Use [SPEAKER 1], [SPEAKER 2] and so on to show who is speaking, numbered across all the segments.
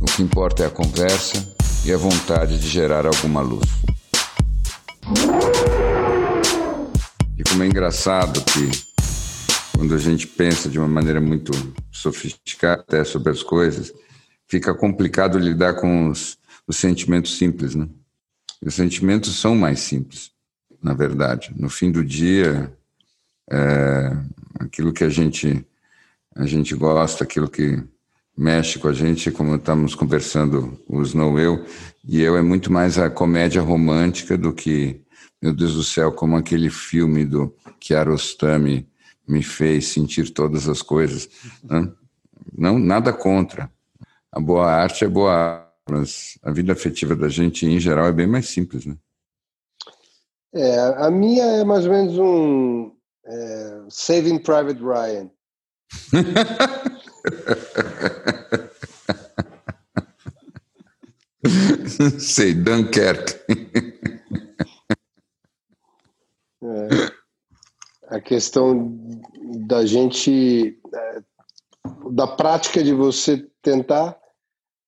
[SPEAKER 1] O que importa é a conversa e a vontade de gerar alguma luz. E como é engraçado que quando a gente pensa de uma maneira muito sofisticada até sobre as coisas, fica complicado lidar com os, os sentimentos simples, né? Os sentimentos são mais simples, na verdade. No fim do dia, é, aquilo que a gente a gente gosta, aquilo que mexe com a gente, como estamos conversando, o Snow Eu, e eu é muito mais a comédia romântica do que, meu Deus do céu, como aquele filme do Kiarostami me fez sentir todas as coisas. Né? Não, nada contra. A boa arte é boa arte, mas a vida afetiva da gente, em geral, é bem mais simples, né?
[SPEAKER 2] É, a minha é mais ou menos um é, Saving Private Ryan.
[SPEAKER 1] Sei, Dunkerque.
[SPEAKER 2] É, a questão da gente, é, da prática de você tentar,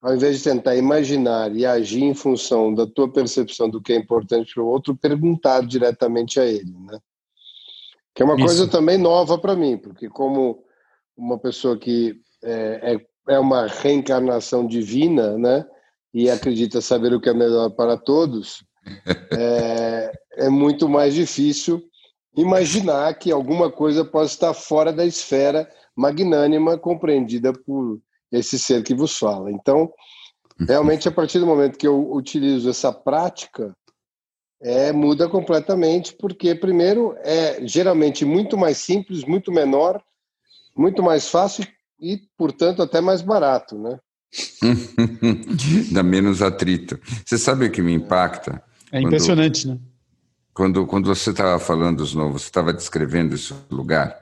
[SPEAKER 2] ao invés de tentar imaginar e agir em função da tua percepção do que é importante para o outro, perguntar diretamente a ele, né? Que é uma Isso. coisa também nova para mim, porque como uma pessoa que é, é, é uma reencarnação divina, né? E acredita saber o que é melhor para todos, é, é muito mais difícil imaginar que alguma coisa possa estar fora da esfera magnânima compreendida por esse ser que vos fala. Então, realmente, a partir do momento que eu utilizo essa prática, é, muda completamente, porque, primeiro, é geralmente muito mais simples, muito menor muito mais fácil e, portanto, até mais barato, né?
[SPEAKER 1] Dá menos atrito. Você sabe o que me impacta?
[SPEAKER 3] É impressionante, quando, né?
[SPEAKER 1] Quando, quando você estava falando dos novos, você estava descrevendo esse lugar,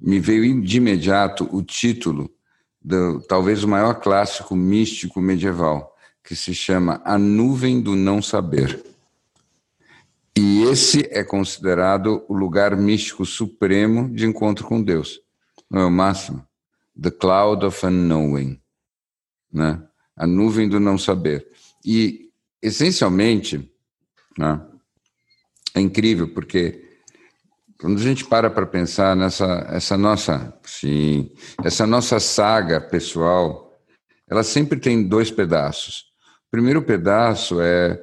[SPEAKER 1] me veio de imediato o título do talvez o maior clássico místico medieval, que se chama A Nuvem do Não Saber. E esse é considerado o lugar místico supremo de encontro com Deus não é o máximo? The cloud of unknowing, né? A nuvem do não saber. E, essencialmente, né, é incrível porque quando a gente para para pensar nessa essa nossa, sim, essa nossa saga pessoal, ela sempre tem dois pedaços. O primeiro pedaço é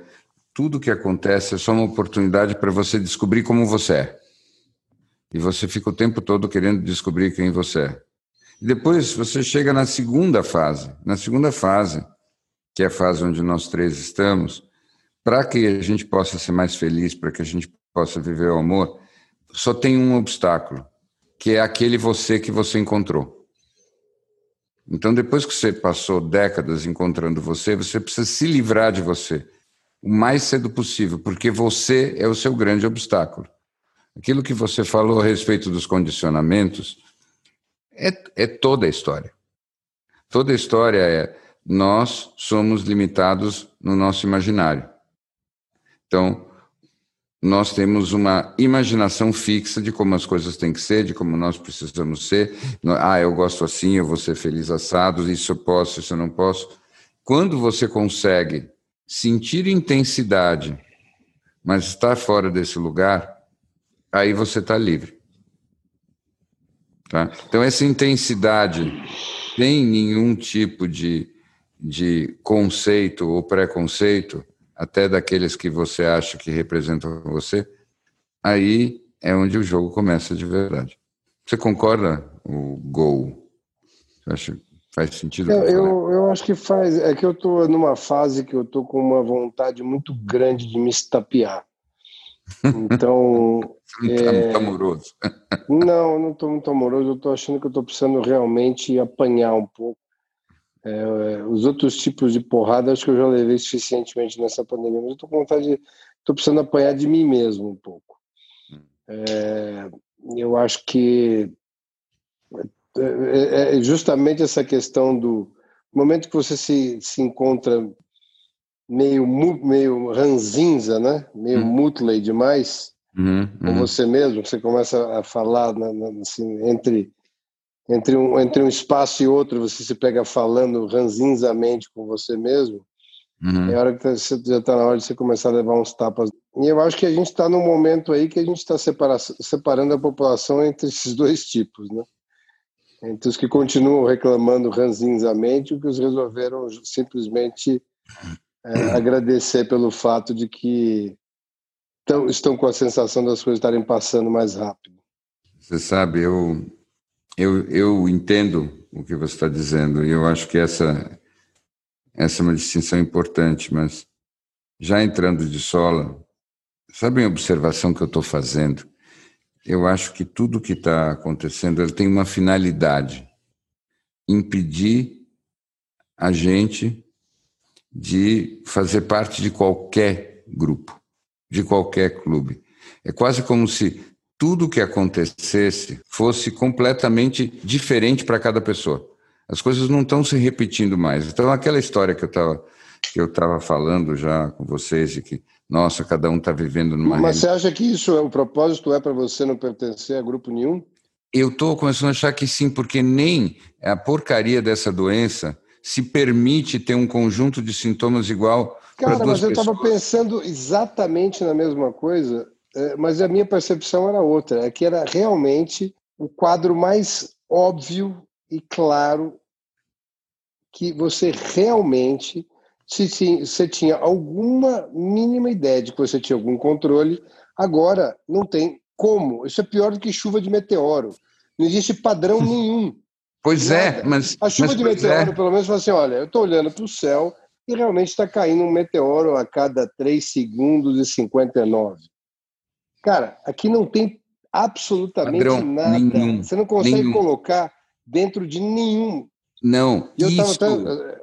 [SPEAKER 1] tudo que acontece é só uma oportunidade para você descobrir como você é e você fica o tempo todo querendo descobrir quem você é. E depois você chega na segunda fase. Na segunda fase, que é a fase onde nós três estamos, para que a gente possa ser mais feliz, para que a gente possa viver o amor, só tem um obstáculo, que é aquele você que você encontrou. Então, depois que você passou décadas encontrando você, você precisa se livrar de você o mais cedo possível, porque você é o seu grande obstáculo. Aquilo que você falou a respeito dos condicionamentos é, é toda a história. Toda a história é nós somos limitados no nosso imaginário. Então, nós temos uma imaginação fixa de como as coisas têm que ser, de como nós precisamos ser. Ah, eu gosto assim, eu vou ser feliz assado, isso eu posso, isso eu não posso. Quando você consegue sentir intensidade, mas estar fora desse lugar, aí você está livre. Tá? Então, essa intensidade tem nenhum tipo de, de conceito ou preconceito, até daqueles que você acha que representam você, aí é onde o jogo começa de verdade. Você concorda, o gol? Você acha faz sentido?
[SPEAKER 2] Eu, eu, eu, acho que faz. É que eu estou numa fase que eu estou com uma vontade muito grande de me estapear. Então.
[SPEAKER 1] Não está é... muito amoroso.
[SPEAKER 2] não, não estou muito amoroso. Eu estou achando que estou precisando realmente apanhar um pouco. É, os outros tipos de porrada acho que eu já levei suficientemente nessa pandemia, mas eu tô com vontade de. Estou precisando apanhar de mim mesmo um pouco. Hum. É, eu acho que é, é, é justamente essa questão do momento que você se, se encontra meio meio ranzinza, né? Meio hum. mutley demais uhum, com uhum. você mesmo, você começa a falar na, na, assim, entre entre um, entre um espaço e outro, você se pega falando ranzinzamente com você mesmo, uhum. é hora que tá, você já está na hora de você começar a levar uns tapas. E eu acho que a gente está num momento aí que a gente está separa, separando a população entre esses dois tipos, né? Entre os que continuam reclamando ranzinzamente e os que resolveram simplesmente é, agradecer pelo fato de que tão, estão com a sensação das coisas estarem passando mais rápido.
[SPEAKER 1] Você sabe, eu eu, eu entendo o que você está dizendo e eu acho que essa, essa é uma distinção importante, mas já entrando de sola, sabe a observação que eu estou fazendo? Eu acho que tudo que está acontecendo tem uma finalidade: impedir a gente de fazer parte de qualquer grupo, de qualquer clube. É quase como se tudo que acontecesse fosse completamente diferente para cada pessoa. As coisas não estão se repetindo mais. Então, aquela história que eu estava que eu estava falando já com vocês de que nossa, cada um está vivendo numa.
[SPEAKER 2] Mas você acha que isso é o propósito é para você não pertencer a grupo nenhum?
[SPEAKER 1] Eu estou começando a achar que sim, porque nem a porcaria dessa doença se permite ter um conjunto de sintomas igual.
[SPEAKER 2] Cara, mas eu estava pensando exatamente na mesma coisa é, mas a minha percepção era outra, é que era realmente o quadro mais óbvio e claro que você realmente, se você tinha alguma mínima ideia de que você tinha algum controle, agora não tem como. Isso é pior do que chuva de meteoro. Não existe padrão nenhum.
[SPEAKER 1] Pois é, nada. é, mas.
[SPEAKER 2] A chuva
[SPEAKER 1] mas,
[SPEAKER 2] de meteoro, é. pelo menos, fala assim: olha, eu estou olhando para o céu e realmente está caindo um meteoro a cada 3 segundos e 59. Cara, aqui não tem absolutamente Padrão, nada. Nenhum, Você não consegue nenhum. colocar dentro de nenhum.
[SPEAKER 1] Não, eu isso... Tava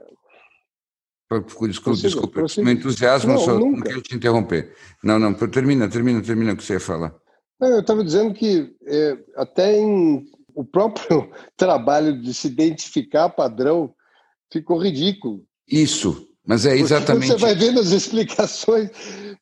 [SPEAKER 1] Desculpe, desculpe, meu entusiasmo não, só nunca. não quero te interromper. Não, não, termina, termina, termina o que você ia falar.
[SPEAKER 2] Não, eu estava dizendo que é, até em o próprio trabalho de se identificar padrão ficou ridículo.
[SPEAKER 1] Isso, mas é exatamente.
[SPEAKER 2] Porque você vai vendo as explicações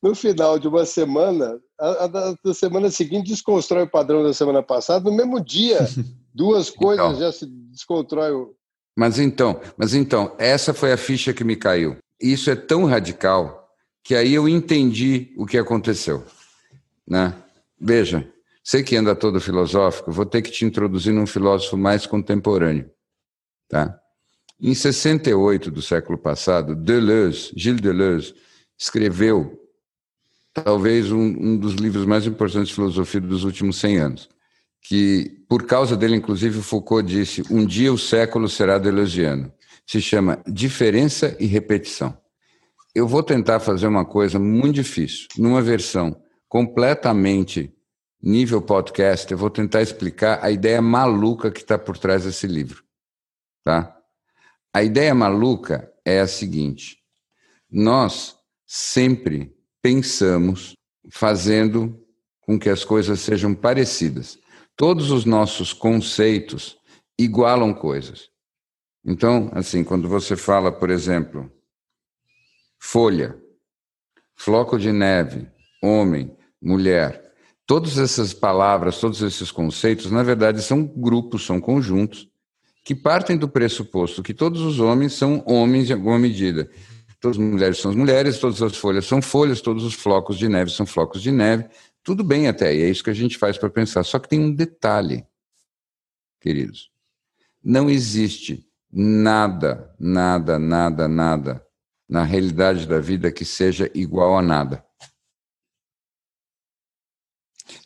[SPEAKER 2] no final de uma semana, a, a, da semana seguinte desconstrói o padrão da semana passada, no mesmo dia, duas coisas então, já se desconstrói. O...
[SPEAKER 1] Mas então, mas então, essa foi a ficha que me caiu. Isso é tão radical que aí eu entendi o que aconteceu, né? Veja, sei que anda todo filosófico, vou ter que te introduzir num filósofo mais contemporâneo, tá? Em 68 do século passado, Deleuze, Gilles Deleuze, escreveu talvez um, um dos livros mais importantes de filosofia dos últimos 100 anos, que por causa dele, inclusive, Foucault disse: um dia o século será deleuziano. Se chama Diferença e Repetição. Eu vou tentar fazer uma coisa muito difícil, numa versão completamente nível podcast, eu vou tentar explicar a ideia maluca que está por trás desse livro. Tá? A ideia maluca é a seguinte: nós sempre pensamos fazendo com que as coisas sejam parecidas. Todos os nossos conceitos igualam coisas. Então, assim, quando você fala, por exemplo, folha, floco de neve, homem, mulher, todas essas palavras, todos esses conceitos, na verdade, são grupos, são conjuntos que partem do pressuposto que todos os homens são homens em alguma medida Todas as mulheres são as mulheres, todas as folhas são folhas, todos os flocos de neve são flocos de neve. Tudo bem até, e é isso que a gente faz para pensar. Só que tem um detalhe, queridos. Não existe nada, nada, nada, nada na realidade da vida que seja igual a nada.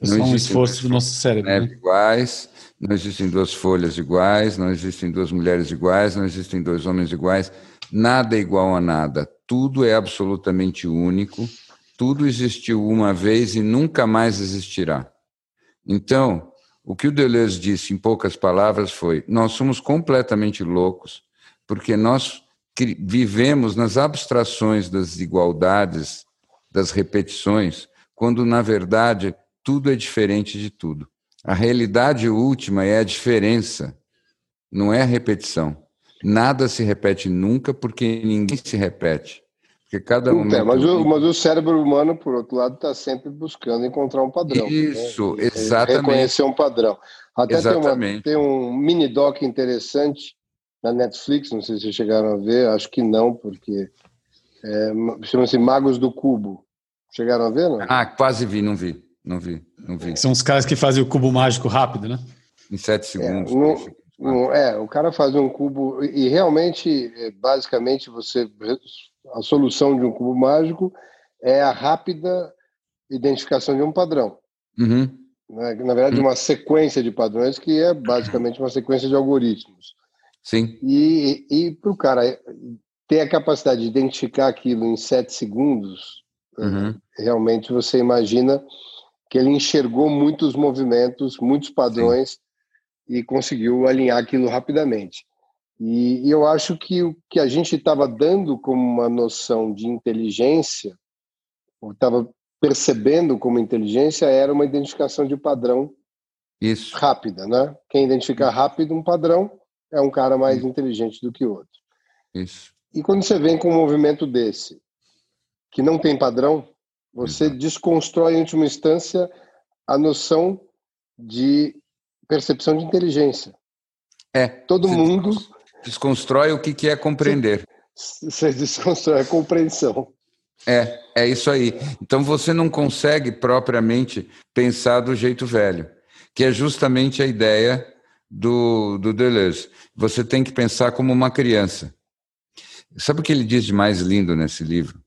[SPEAKER 3] É só um esforço do nosso cérebro. Né?
[SPEAKER 1] Iguais, não existem duas folhas iguais, não existem duas mulheres iguais, não existem dois homens iguais. Nada é igual a nada, tudo é absolutamente único, tudo existiu uma vez e nunca mais existirá. Então, o que o Deleuze disse em poucas palavras foi: nós somos completamente loucos, porque nós vivemos nas abstrações das igualdades, das repetições, quando na verdade tudo é diferente de tudo. A realidade última é a diferença, não é a repetição. Nada se repete nunca porque ninguém se repete. Porque cada
[SPEAKER 2] momento... É, mas, o, mas o cérebro humano, por outro lado, está sempre buscando encontrar um padrão.
[SPEAKER 1] Né? Isso, né? exatamente.
[SPEAKER 2] Reconhecer um padrão. Até exatamente. Tem, uma, tem um mini doc interessante na Netflix, não sei se vocês chegaram a ver, acho que não, porque é, chama-se Magos do Cubo. Chegaram a ver, não?
[SPEAKER 1] Ah, quase vi, não vi, não vi, não vi.
[SPEAKER 3] São os caras que fazem o cubo mágico rápido, né?
[SPEAKER 1] Em sete é, segundos.
[SPEAKER 2] É, no, é o cara faz um cubo e realmente, é, basicamente, você a solução de um cubo mágico é a rápida identificação de um padrão.
[SPEAKER 1] Uhum.
[SPEAKER 2] Né? Na verdade, uhum. uma sequência de padrões que é basicamente uma sequência de algoritmos.
[SPEAKER 1] Sim.
[SPEAKER 2] E, e para o cara ter a capacidade de identificar aquilo em sete segundos, uhum. realmente você imagina que ele enxergou muitos movimentos, muitos padrões Sim. e conseguiu alinhar aquilo rapidamente. E, e eu acho que o que a gente estava dando como uma noção de inteligência, ou estava percebendo como inteligência, era uma identificação de padrão
[SPEAKER 1] Isso.
[SPEAKER 2] rápida, né? Quem identifica rápido um padrão é um cara mais Isso. inteligente do que o outro.
[SPEAKER 1] Isso.
[SPEAKER 2] E quando você vem com um movimento desse, que não tem padrão, você Exato. desconstrói, em última instância, a noção de percepção de inteligência.
[SPEAKER 1] É.
[SPEAKER 2] Todo mundo.
[SPEAKER 1] Desconstrói o que é compreender.
[SPEAKER 2] Você desconstrói a compreensão.
[SPEAKER 1] É, é isso aí. Então você não consegue propriamente pensar do jeito velho, que é justamente a ideia do, do Deleuze. Você tem que pensar como uma criança. Sabe o que ele diz de mais lindo nesse livro?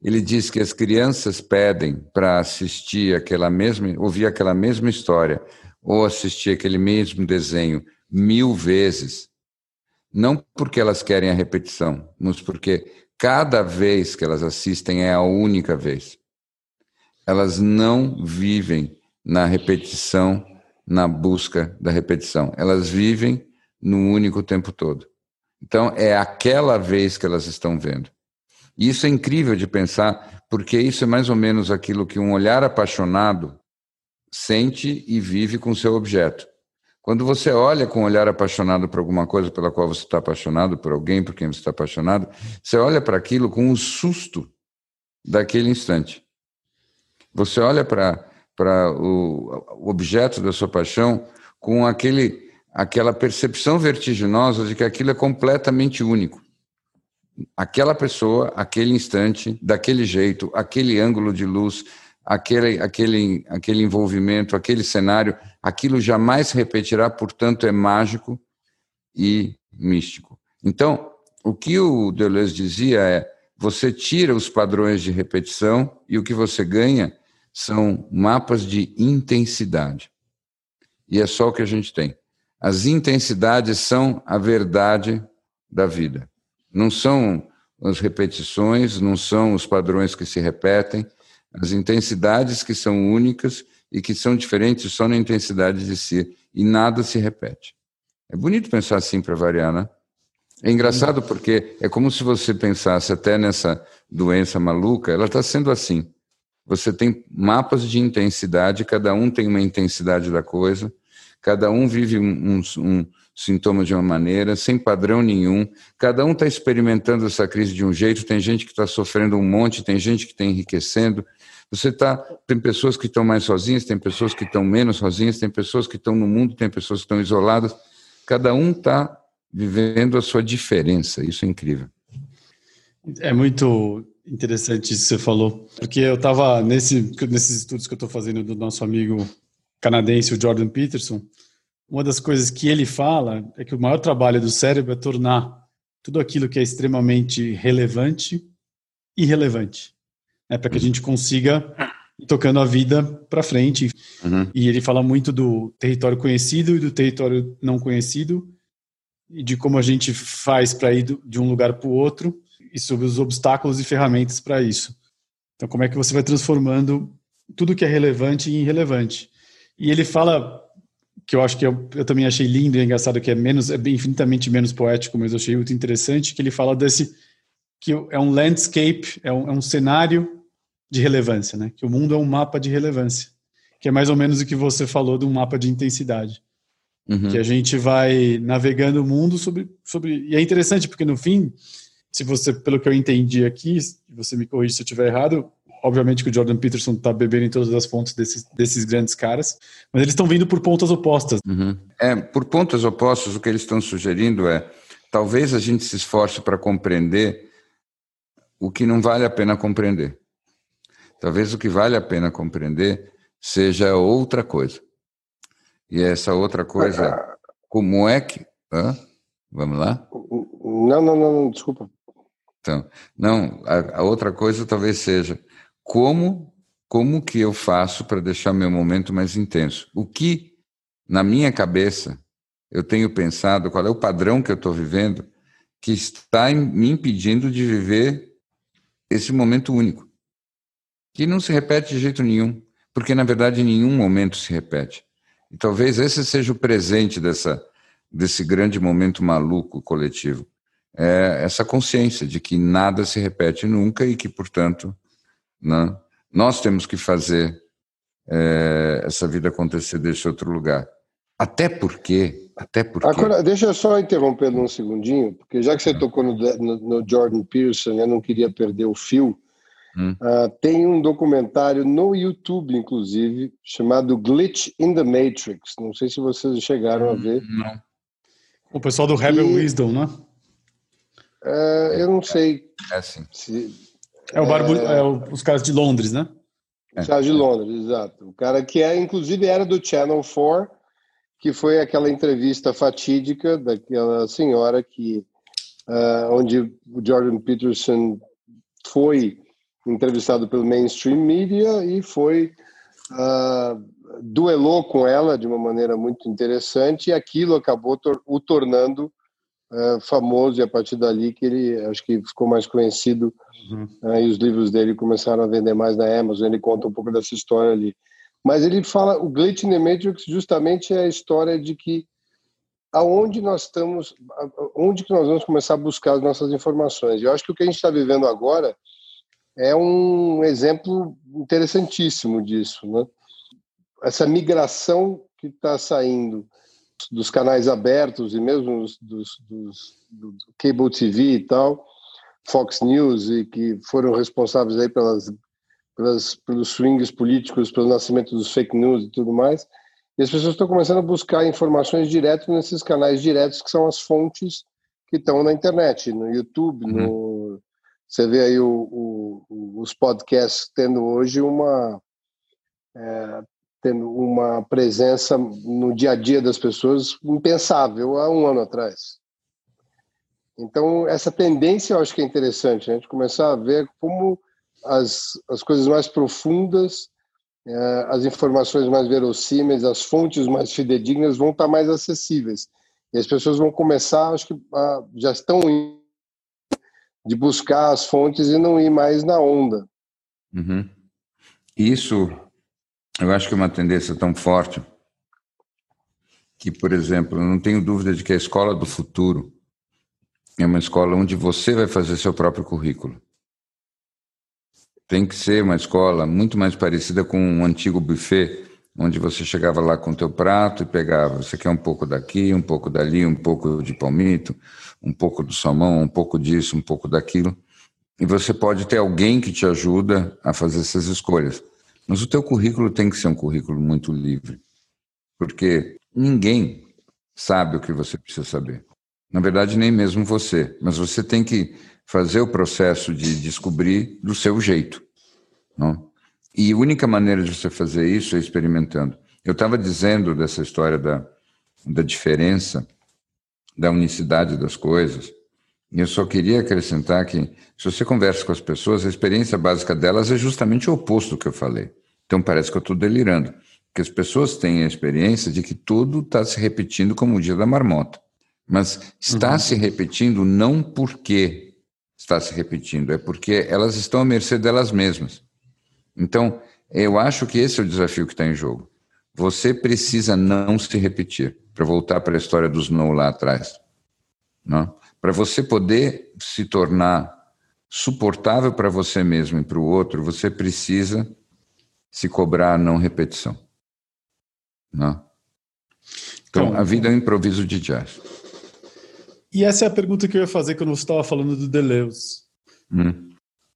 [SPEAKER 1] Ele diz que as crianças pedem para assistir aquela mesma, ouvir aquela mesma história ou assistir aquele mesmo desenho mil vezes, não porque elas querem a repetição, mas porque cada vez que elas assistem é a única vez. Elas não vivem na repetição na busca da repetição. Elas vivem no único tempo todo. Então, é aquela vez que elas estão vendo. E isso é incrível de pensar, porque isso é mais ou menos aquilo que um olhar apaixonado sente e vive com seu objeto. Quando você olha com um olhar apaixonado por alguma coisa pela qual você está apaixonado, por alguém por quem você está apaixonado, você olha para aquilo com o um susto daquele instante. Você olha para para o objeto da sua paixão com aquele, aquela percepção vertiginosa de que aquilo é completamente único. Aquela pessoa, aquele instante, daquele jeito, aquele ângulo de luz, aquele, aquele, aquele envolvimento, aquele cenário, aquilo jamais repetirá, portanto, é mágico e místico. Então, o que o Deleuze dizia é: você tira os padrões de repetição e o que você ganha são mapas de intensidade. E é só o que a gente tem. As intensidades são a verdade da vida. Não são as repetições, não são os padrões que se repetem, as intensidades que são únicas e que são diferentes só na intensidade de si, e nada se repete. É bonito pensar assim para variar, né? É engraçado porque é como se você pensasse até nessa doença maluca, ela está sendo assim. Você tem mapas de intensidade, cada um tem uma intensidade da coisa, cada um vive um, um, sintoma de uma maneira, sem padrão nenhum, cada um está experimentando essa crise de um jeito, tem gente que está sofrendo um monte, tem gente que está enriquecendo. Você tá, tem pessoas que estão mais sozinhas, tem pessoas que estão menos sozinhas, tem pessoas que estão no mundo, tem pessoas que estão isoladas. Cada um está vivendo a sua diferença. Isso é incrível.
[SPEAKER 3] É muito Interessante isso que você falou, porque eu estava nesse, nesses estudos que eu estou fazendo do nosso amigo canadense, o Jordan Peterson, uma das coisas que ele fala é que o maior trabalho do cérebro é tornar tudo aquilo que é extremamente relevante irrelevante, né, para que a gente consiga ir tocando a vida para frente. Uhum. E ele fala muito do território conhecido e do território não conhecido e de como a gente faz para ir de um lugar para o outro e sobre os obstáculos e ferramentas para isso. Então, como é que você vai transformando tudo que é relevante em irrelevante? E ele fala que eu acho que eu, eu, também achei lindo e engraçado, que é menos, é infinitamente menos poético, mas eu achei muito interessante, que ele fala desse, que é um landscape, é um, é um cenário de relevância, né? Que o mundo é um mapa de relevância, que é mais ou menos o que você falou de um mapa de intensidade. Uhum. Que a gente vai navegando o mundo sobre, sobre. E é interessante, porque no fim, se você, pelo que eu entendi aqui, você me corrige se eu estiver errado, obviamente que o Jordan Peterson está bebendo em todas as fontes desses, desses grandes caras, mas eles estão vindo por pontas opostas.
[SPEAKER 1] Uhum. É, por pontas opostas, o que eles estão sugerindo é talvez a gente se esforce para compreender o que não vale a pena compreender. Talvez o que vale a pena compreender seja outra coisa. E essa outra coisa, é como é que. Hã? Vamos lá?
[SPEAKER 2] Não, não, não, desculpa.
[SPEAKER 1] Então, não, a, a outra coisa talvez seja como como que eu faço para deixar meu momento mais intenso? O que na minha cabeça eu tenho pensado, qual é o padrão que eu estou vivendo que está me impedindo de viver esse momento único, que não se repete de jeito nenhum, porque na verdade nenhum momento se repete. E talvez esse seja o presente dessa desse grande momento maluco coletivo, é essa consciência de que nada se repete nunca e que, portanto, né? Nós temos que fazer é, essa vida acontecer desse outro lugar. Até porque, até porque.
[SPEAKER 2] Agora, deixa eu só interromper um segundinho, porque já que você tocou no, no, no Jordan Peterson, eu não queria perder o fio. Hum. Uh, tem um documentário no YouTube, inclusive, chamado Glitch in the Matrix. Não sei se vocês chegaram hum, a ver.
[SPEAKER 3] Não. O pessoal do Rebel e, Wisdom, né?
[SPEAKER 2] Uh, eu não sei.
[SPEAKER 1] É assim.
[SPEAKER 2] Se,
[SPEAKER 3] é o barbu... é, é os caras de Londres, né?
[SPEAKER 2] Os caras de Londres, exato. O cara que é, inclusive, era do Channel 4, que foi aquela entrevista fatídica daquela senhora que, uh, onde o Jordan Peterson foi entrevistado pelo mainstream media e foi uh, duelou com ela de uma maneira muito interessante e aquilo acabou tor o tornando uh, famoso e a partir dali que ele acho que ficou mais conhecido Uhum. Né, e os livros dele começaram a vender mais na Amazon. Ele conta um pouco dessa história ali. Mas ele fala, o Glitch in the Matrix justamente é a história de que aonde nós estamos, onde que nós vamos começar a buscar as nossas informações. Eu acho que o que a gente está vivendo agora é um exemplo interessantíssimo disso, né? Essa migração que está saindo dos canais abertos e mesmo dos, dos, dos do cable TV e tal Fox News e que foram responsáveis aí pelas, pelas, pelos swings políticos, pelo nascimento dos fake news e tudo mais. E as pessoas estão começando a buscar informações direto nesses canais diretos que são as fontes que estão na internet, no YouTube, uhum. no você vê aí o, o, os podcasts tendo hoje uma é, tendo uma presença no dia a dia das pessoas impensável há um ano atrás. Então, essa tendência eu acho que é interessante, a gente começar a ver como as, as coisas mais profundas, é, as informações mais verossímeis, as fontes mais fidedignas vão estar mais acessíveis. E as pessoas vão começar, acho que a, já estão indo, de buscar as fontes e não ir mais na onda.
[SPEAKER 1] Uhum. Isso, eu acho que é uma tendência tão forte que, por exemplo, não tenho dúvida de que a escola do futuro é uma escola onde você vai fazer seu próprio currículo. Tem que ser uma escola muito mais parecida com um antigo buffet, onde você chegava lá com o teu prato e pegava, você quer um pouco daqui, um pouco dali, um pouco de palmito, um pouco do salmão, um pouco disso, um pouco daquilo. E você pode ter alguém que te ajuda a fazer essas escolhas. Mas o teu currículo tem que ser um currículo muito livre. Porque ninguém sabe o que você precisa saber. Na verdade, nem mesmo você, mas você tem que fazer o processo de descobrir do seu jeito. Não? E a única maneira de você fazer isso é experimentando. Eu estava dizendo dessa história da, da diferença, da unicidade das coisas, eu só queria acrescentar que, se você conversa com as pessoas, a experiência básica delas é justamente o oposto do que eu falei. Então parece que eu estou delirando. Porque as pessoas têm a experiência de que tudo está se repetindo como o dia da marmota. Mas está uhum. se repetindo não porque está se repetindo, é porque elas estão à mercê delas mesmas. Então, eu acho que esse é o desafio que está em jogo. Você precisa não se repetir, para voltar para a história dos não lá atrás. Não? Para você poder se tornar suportável para você mesmo e para o outro, você precisa se cobrar a não repetição. Não? Então, então, a vida é um improviso de jazz.
[SPEAKER 3] E essa é a pergunta que eu ia fazer quando você estava falando do Deleuze. Hum.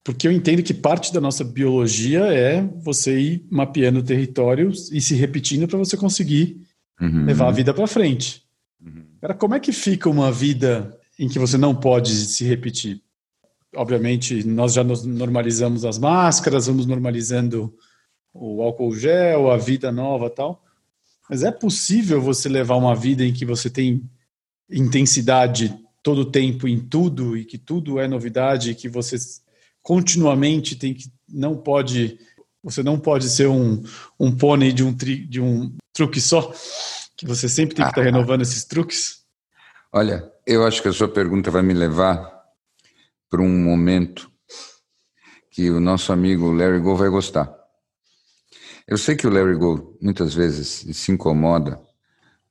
[SPEAKER 3] Porque eu entendo que parte da nossa biologia é você ir mapeando territórios e se repetindo para você conseguir uhum. levar a vida para frente. Uhum. Cara, como é que fica uma vida em que você não pode se repetir? Obviamente, nós já nos normalizamos as máscaras, vamos normalizando o álcool gel, a vida nova tal. Mas é possível você levar uma vida em que você tem intensidade todo o tempo em tudo e que tudo é novidade e que você continuamente tem que não pode você não pode ser um, um pônei de um, tri, de um truque só, que você sempre tem que estar ah, renovando esses truques?
[SPEAKER 1] Olha, eu acho que a sua pergunta vai me levar para um momento que o nosso amigo Larry Gold vai gostar. Eu sei que o Larry Gold muitas vezes se incomoda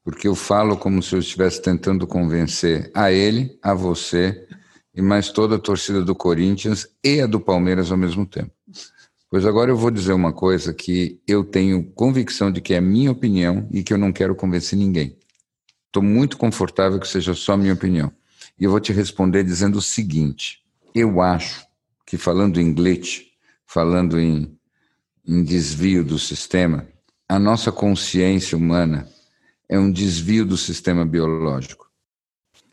[SPEAKER 1] porque eu falo como se eu estivesse tentando convencer a ele, a você e mais toda a torcida do Corinthians e a do Palmeiras ao mesmo tempo. Pois agora eu vou dizer uma coisa que eu tenho convicção de que é minha opinião e que eu não quero convencer ninguém. Estou muito confortável que seja só minha opinião. E eu vou te responder dizendo o seguinte: eu acho que falando em glitch, falando em, em desvio do sistema, a nossa consciência humana é um desvio do sistema biológico.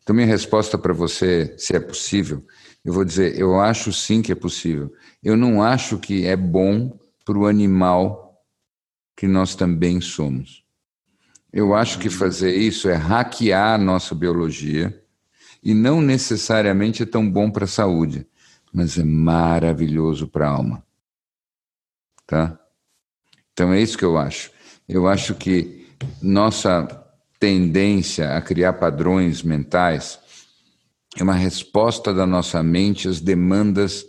[SPEAKER 1] Então, minha resposta para você, se é possível, eu vou dizer: eu acho sim que é possível. Eu não acho que é bom para o animal que nós também somos. Eu acho que fazer isso é hackear a nossa biologia e não necessariamente é tão bom para a saúde, mas é maravilhoso para a alma. Tá? Então é isso que eu acho. Eu acho que nossa tendência a criar padrões mentais é uma resposta da nossa mente às demandas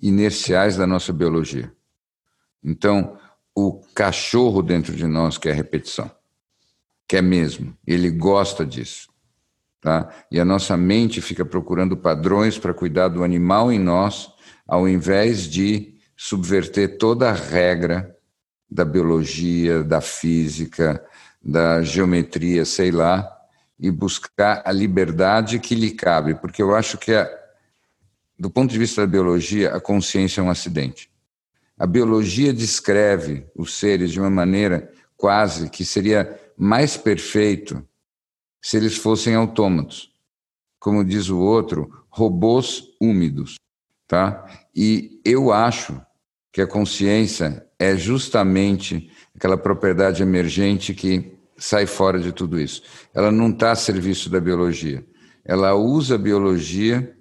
[SPEAKER 1] inerciais da nossa biologia. Então, o cachorro dentro de nós quer repetição, quer mesmo, ele gosta disso. Tá? E a nossa mente fica procurando padrões para cuidar do animal em nós, ao invés de subverter toda a regra da biologia, da física, da geometria, sei lá, e buscar a liberdade que lhe cabe, porque eu acho que, a, do ponto de vista da biologia, a consciência é um acidente. A biologia descreve os seres de uma maneira quase que seria mais perfeito se eles fossem autômatos. Como diz o outro, robôs úmidos, tá? E eu acho que a consciência é justamente aquela propriedade emergente que sai fora de tudo isso. Ela não está a serviço da biologia. Ela usa a biologia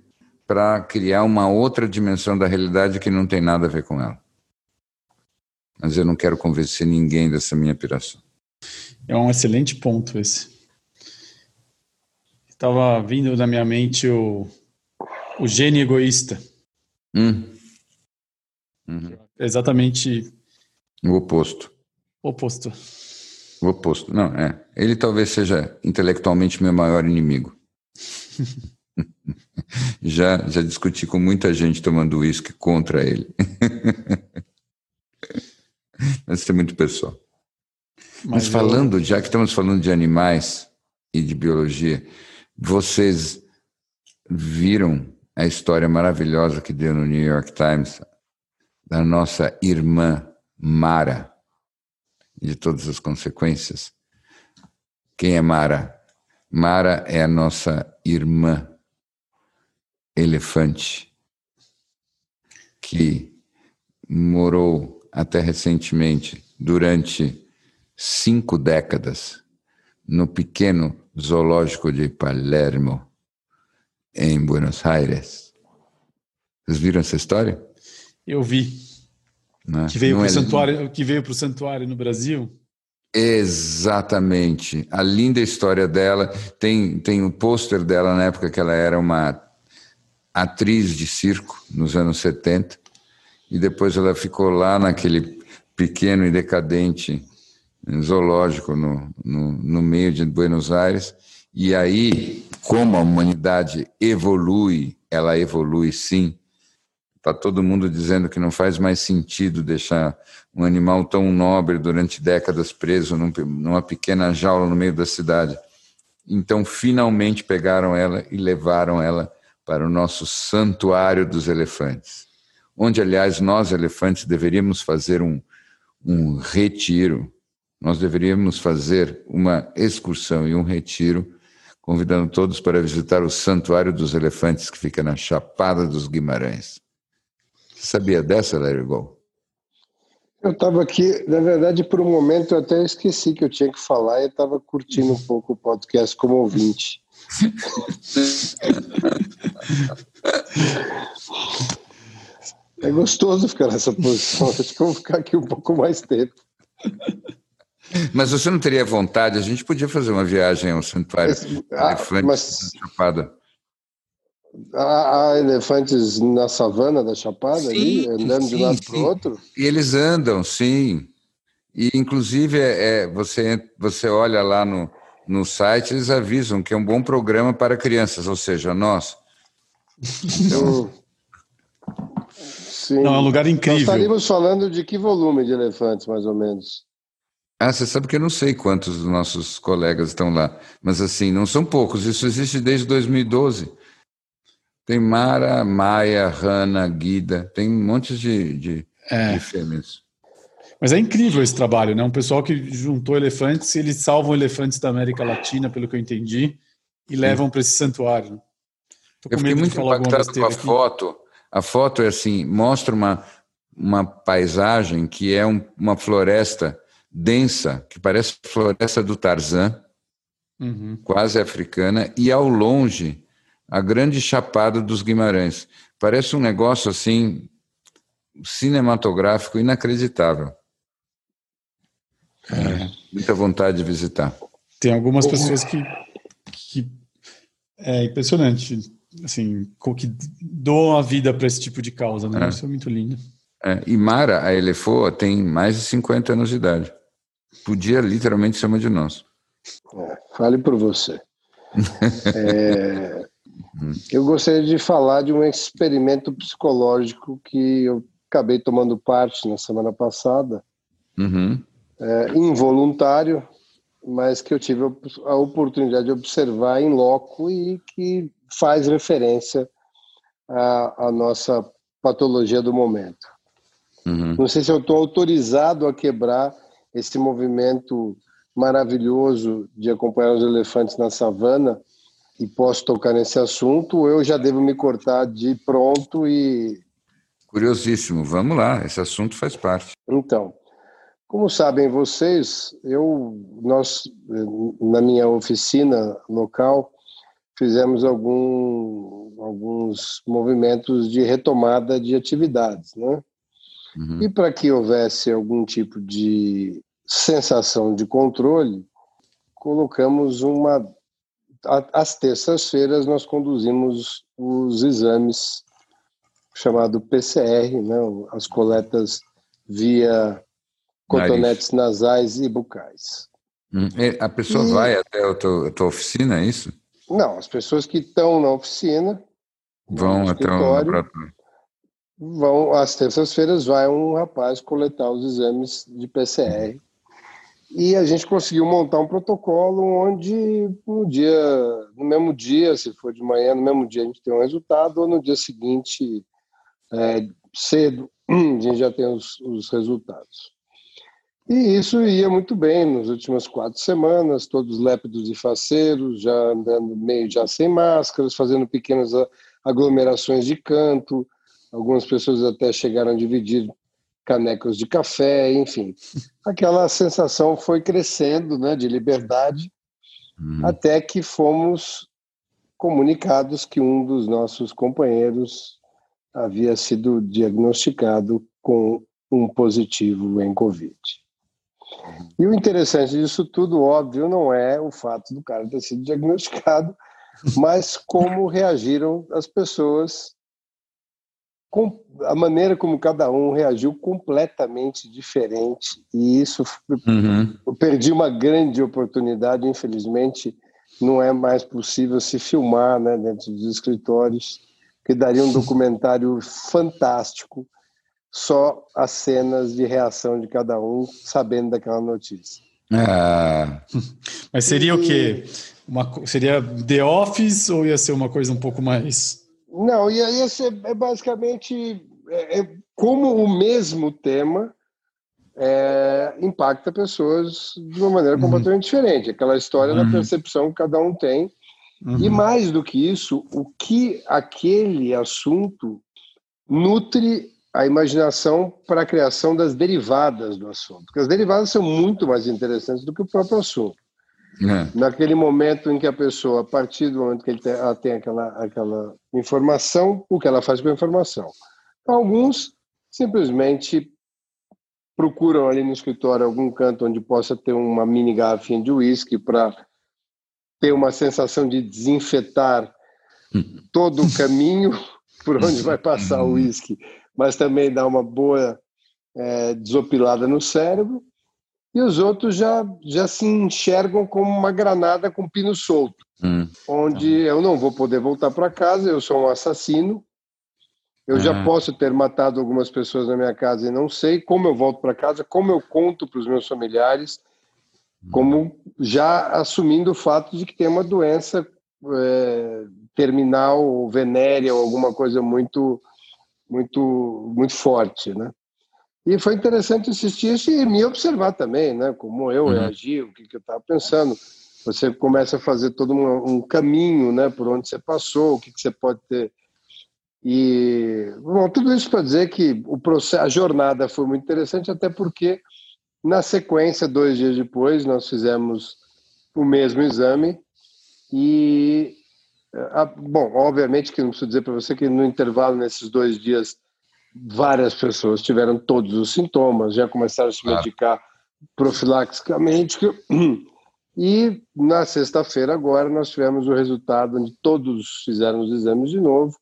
[SPEAKER 1] para criar uma outra dimensão da realidade que não tem nada a ver com ela. Mas eu não quero convencer ninguém dessa minha piração.
[SPEAKER 3] É um excelente ponto esse. Estava vindo na minha mente o, o gênio egoísta. Hum. Uhum. Exatamente
[SPEAKER 1] o oposto.
[SPEAKER 3] Oposto.
[SPEAKER 1] O oposto. Não, é. Ele talvez seja intelectualmente meu maior inimigo. já, já discuti com muita gente tomando uísque contra ele. Mas isso é muito pessoal. Mas, Mas falando, eu... já que estamos falando de animais e de biologia, vocês viram a história maravilhosa que deu no New York Times da nossa irmã Mara, de todas as consequências. Quem é Mara? Mara é a nossa irmã elefante, que morou até recentemente, durante cinco décadas, no pequeno zoológico de Palermo, em Buenos Aires. Vocês viram essa história?
[SPEAKER 3] Eu vi. Né? Que veio para o é... santuário, que veio para o santuário no Brasil.
[SPEAKER 1] Exatamente. A linda história dela. Tem, tem o um pôster dela na época que ela era uma atriz de circo, nos anos 70. E depois ela ficou lá naquele pequeno e decadente zoológico no, no, no meio de Buenos Aires. E aí, como a humanidade evolui, ela evolui sim. Está todo mundo dizendo que não faz mais sentido deixar um animal tão nobre durante décadas preso num, numa pequena jaula no meio da cidade. Então, finalmente pegaram ela e levaram ela para o nosso santuário dos elefantes, onde, aliás, nós, elefantes, deveríamos fazer um, um retiro. Nós deveríamos fazer uma excursão e um retiro, convidando todos para visitar o Santuário dos Elefantes, que fica na Chapada dos Guimarães. Você sabia dessa, Larry Gol?
[SPEAKER 2] Eu estava aqui, na verdade, por um momento eu até esqueci que eu tinha que falar e estava curtindo um pouco o podcast como ouvinte. É gostoso ficar nessa posição. Acho que eu vou ficar aqui um pouco mais tempo.
[SPEAKER 1] Mas você não teria vontade? A gente podia fazer uma viagem ao santuário
[SPEAKER 2] ah, elefante mas... Chapada. Há, elefantes na savana da Chapada sim, ali, andando sim, de um lado para o outro?
[SPEAKER 1] E eles andam, sim. E, inclusive, é, é, você, você olha lá no, no site, eles avisam que é um bom programa para crianças, ou seja, nós.
[SPEAKER 2] Então, Sim.
[SPEAKER 3] Não, é um lugar incrível. Nós
[SPEAKER 2] estaríamos falando de que volume de elefantes, mais ou menos?
[SPEAKER 1] Ah, você sabe que eu não sei quantos dos nossos colegas estão lá, mas assim, não são poucos, isso existe desde 2012. Tem Mara, Maia, Rana, Guida, tem um monte de, de, é. de fêmeas.
[SPEAKER 3] Mas é incrível esse trabalho, né? Um pessoal que juntou elefantes, eles salvam elefantes da América Latina, pelo que eu entendi, e levam para esse santuário.
[SPEAKER 1] Tô eu fiquei muito impactado com a aqui. foto. A foto é assim, mostra uma, uma paisagem que é um, uma floresta densa, que parece floresta do Tarzan, uhum. quase africana, e ao longe a grande chapada dos Guimarães. Parece um negócio assim cinematográfico inacreditável. É. Muita vontade de visitar.
[SPEAKER 3] Tem algumas pessoas que, que é impressionante, assim, que doam a vida para esse tipo de causa, né? É. Isso é muito lindo.
[SPEAKER 1] É. E Mara, a Elefoa, tem mais de 50 anos de idade. Podia literalmente ser uma de nós.
[SPEAKER 2] É, fale por você. é, eu gostaria de falar de um experimento psicológico que eu acabei tomando parte na semana passada. Uhum é, involuntário, mas que eu tive a oportunidade de observar em loco e que faz referência à, à nossa patologia do momento. Uhum. Não sei se eu estou autorizado a quebrar esse movimento maravilhoso de acompanhar os elefantes na savana e posso tocar nesse assunto, ou eu já devo me cortar de pronto e.
[SPEAKER 1] Curiosíssimo, vamos lá, esse assunto faz parte.
[SPEAKER 2] Então, como sabem vocês, eu, nós, na minha oficina local, fizemos algum, alguns movimentos de retomada de atividades, né? Uhum. E para que houvesse algum tipo de sensação de controle, colocamos uma. Às terças-feiras, nós conduzimos os exames chamado PCR, né? as coletas via cotonetes Nariz. nasais e bucais.
[SPEAKER 1] Hum, a pessoa e... vai até a tua, a tua, oficina, é isso?
[SPEAKER 2] Não, as pessoas que estão na oficina
[SPEAKER 1] vão até o laboratório.
[SPEAKER 2] Vão, às terças-feiras, vai um rapaz coletar os exames de PCR. E a gente conseguiu montar um protocolo onde no dia, no mesmo dia, se for de manhã, no mesmo dia a gente tem um resultado, ou no dia seguinte, é, cedo, a gente já tem os, os resultados. E isso ia muito bem nas últimas quatro semanas, todos lépidos e faceiros, já andando meio já sem máscaras, fazendo pequenas aglomerações de canto, algumas pessoas até chegaram a dividir canecos de café, enfim. Aquela sensação foi crescendo né, de liberdade, uhum. até que fomos comunicados que um dos nossos companheiros havia sido diagnosticado com um positivo em Covid. E o interessante disso tudo, óbvio, não é o fato do cara ter sido diagnosticado, mas como reagiram as pessoas a maneira como cada um reagiu completamente diferente e isso uhum. eu perdi uma grande oportunidade infelizmente não é mais possível se filmar né, dentro dos escritórios que daria um documentário fantástico só as cenas de reação de cada um sabendo daquela notícia
[SPEAKER 3] ah. mas seria e... o quê uma, seria The Office ou ia ser uma coisa um pouco mais
[SPEAKER 2] não, ia, ia ser é basicamente é, é, como o mesmo tema é, impacta pessoas de uma maneira uhum. completamente diferente. Aquela história uhum. da percepção que cada um tem. Uhum. E mais do que isso, o que aquele assunto nutre a imaginação para a criação das derivadas do assunto. Porque as derivadas são muito mais interessantes do que o próprio assunto. É. Naquele momento em que a pessoa, a partir do momento que tem, ela tem aquela, aquela informação, o que ela faz com a informação. Alguns simplesmente procuram ali no escritório algum canto onde possa ter uma mini garrafinha de uísque para ter uma sensação de desinfetar todo o caminho por onde vai passar o uísque, mas também dar uma boa é, desopilada no cérebro e os outros já, já se enxergam como uma granada com pino solto, hum. onde eu não vou poder voltar para casa, eu sou um assassino, eu uhum. já posso ter matado algumas pessoas na minha casa e não sei como eu volto para casa, como eu conto para os meus familiares, como já assumindo o fato de que tem uma doença é, terminal ou venérea ou alguma coisa muito muito muito forte, né? E foi interessante assistir isso e me observar também, né? Como eu uhum. reagi, o que, que eu estava pensando. Você começa a fazer todo um, um, caminho, né? Por onde você passou, o que, que você pode ter. E, bom, tudo isso para dizer que o processo, a jornada foi muito interessante, até porque, na sequência, dois dias depois, nós fizemos o mesmo exame e, a, bom, obviamente que não preciso dizer para você que no intervalo, nesses dois dias, várias pessoas tiveram todos os sintomas, já começaram a se medicar ah. profilaxicamente. E na sexta-feira, agora, nós tivemos o resultado onde todos fizeram os exames de novo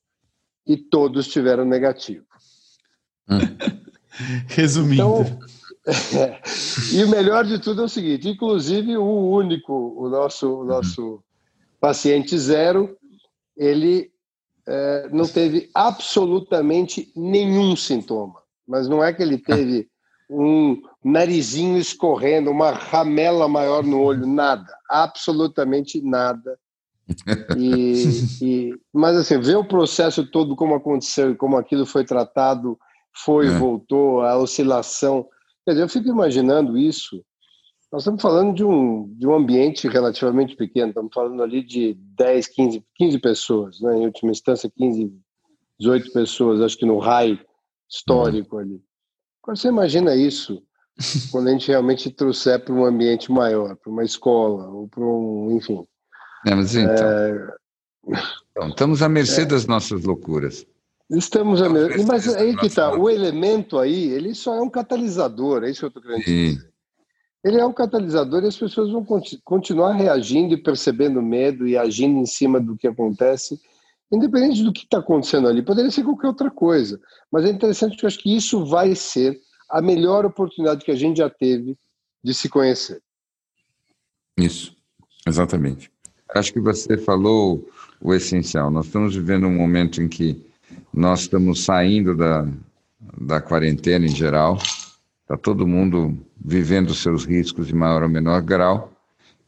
[SPEAKER 2] e todos tiveram negativo.
[SPEAKER 3] Resumindo. Então,
[SPEAKER 2] é, e o melhor de tudo é o seguinte: inclusive, o único, o nosso, o nosso paciente zero, ele é, não teve absolutamente nenhum sintoma. Mas não é que ele teve um narizinho escorrendo, uma ramela maior no olho, nada, absolutamente nada. E, e, mas assim, ver o processo todo como aconteceu e como aquilo foi tratado, foi é. voltou, a oscilação. Quer dizer, eu fico imaginando isso nós estamos falando de um, de um ambiente relativamente pequeno, estamos falando ali de 10, 15, 15 pessoas, né? em última instância, 15, 18 pessoas, acho que no raio histórico uhum. ali. Agora você imagina isso quando a gente realmente trouxer para um ambiente maior, para uma escola, ou para um, enfim.
[SPEAKER 1] É, mas então, é... então, estamos à mercê é. das nossas loucuras.
[SPEAKER 2] Estamos à mercê, mas aí que está, o elemento aí, ele só é um catalisador, é isso que eu estou querendo dizer ele é um catalisador e as pessoas vão continuar reagindo e percebendo medo e agindo em cima do que acontece, independente do que está acontecendo ali. Poderia ser qualquer outra coisa, mas é interessante porque eu acho que isso vai ser a melhor oportunidade que a gente já teve de se conhecer.
[SPEAKER 1] Isso, exatamente. Acho que você falou o essencial. Nós estamos vivendo um momento em que nós estamos saindo da, da quarentena em geral, Está todo mundo vivendo seus riscos de maior ou menor grau.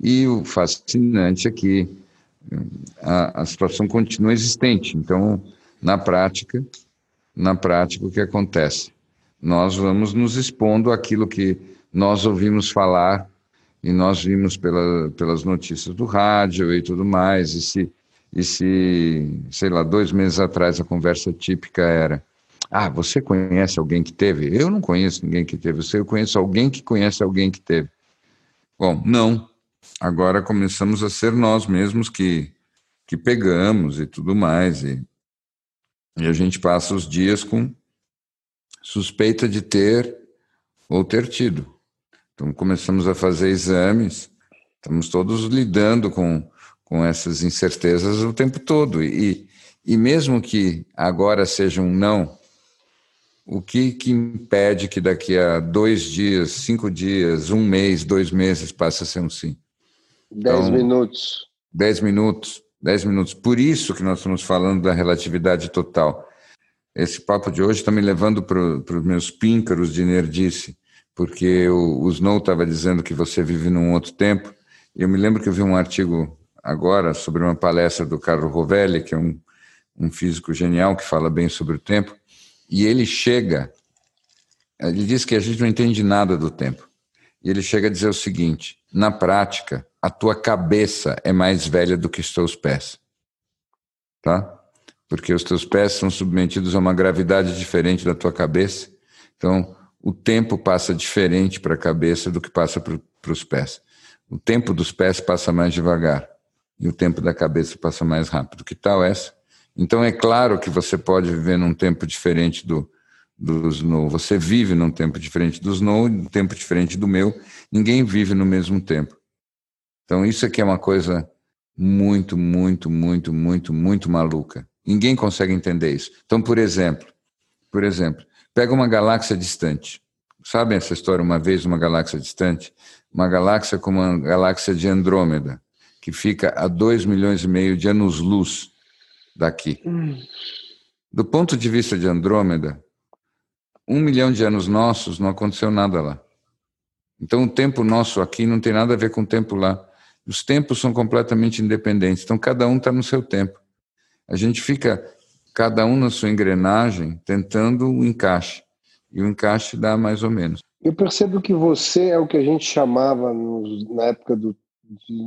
[SPEAKER 1] E o fascinante é que a, a situação continua existente. Então, na prática, na prática, o que acontece? Nós vamos nos expondo àquilo que nós ouvimos falar e nós vimos pela, pelas notícias do rádio e tudo mais. E se, e se, sei lá, dois meses atrás a conversa típica era ah, você conhece alguém que teve? Eu não conheço ninguém que teve. Você conhece alguém que conhece alguém que teve? Bom, não. Agora começamos a ser nós mesmos que, que pegamos e tudo mais. E, e a gente passa os dias com suspeita de ter ou ter tido. Então começamos a fazer exames, estamos todos lidando com, com essas incertezas o tempo todo. E, e mesmo que agora seja um não o que, que impede que daqui a dois dias, cinco dias, um mês, dois meses passe a ser um sim?
[SPEAKER 2] Dez então, minutos.
[SPEAKER 1] Dez minutos. Dez minutos. Por isso que nós estamos falando da relatividade total. Esse papo de hoje está me levando para os meus píncaros de nerdice, porque o, o Snow estava dizendo que você vive num outro tempo. Eu me lembro que eu vi um artigo agora sobre uma palestra do Carlo Rovelli, que é um, um físico genial que fala bem sobre o tempo, e ele chega, ele diz que a gente não entende nada do tempo. E ele chega a dizer o seguinte: na prática, a tua cabeça é mais velha do que os teus pés. Tá? Porque os teus pés são submetidos a uma gravidade diferente da tua cabeça. Então, o tempo passa diferente para a cabeça do que passa para os pés. O tempo dos pés passa mais devagar e o tempo da cabeça passa mais rápido. Que tal essa? Então é claro que você pode viver num tempo diferente do, do Snow. Você vive num tempo diferente do Snow, num tempo diferente do meu. Ninguém vive no mesmo tempo. Então isso aqui é uma coisa muito, muito, muito, muito, muito maluca. Ninguém consegue entender isso. Então, por exemplo, por exemplo, pega uma galáxia distante. Sabem essa história? Uma vez uma galáxia distante, uma galáxia como a galáxia de Andrômeda, que fica a 2 milhões e meio de anos-luz daqui. Hum. Do ponto de vista de Andrômeda, um milhão de anos nossos não aconteceu nada lá. Então o tempo nosso aqui não tem nada a ver com o tempo lá. Os tempos são completamente independentes. Então cada um está no seu tempo. A gente fica cada um na sua engrenagem tentando o um encaixe. E o encaixe dá mais ou menos.
[SPEAKER 2] Eu percebo que você é o que a gente chamava na época do,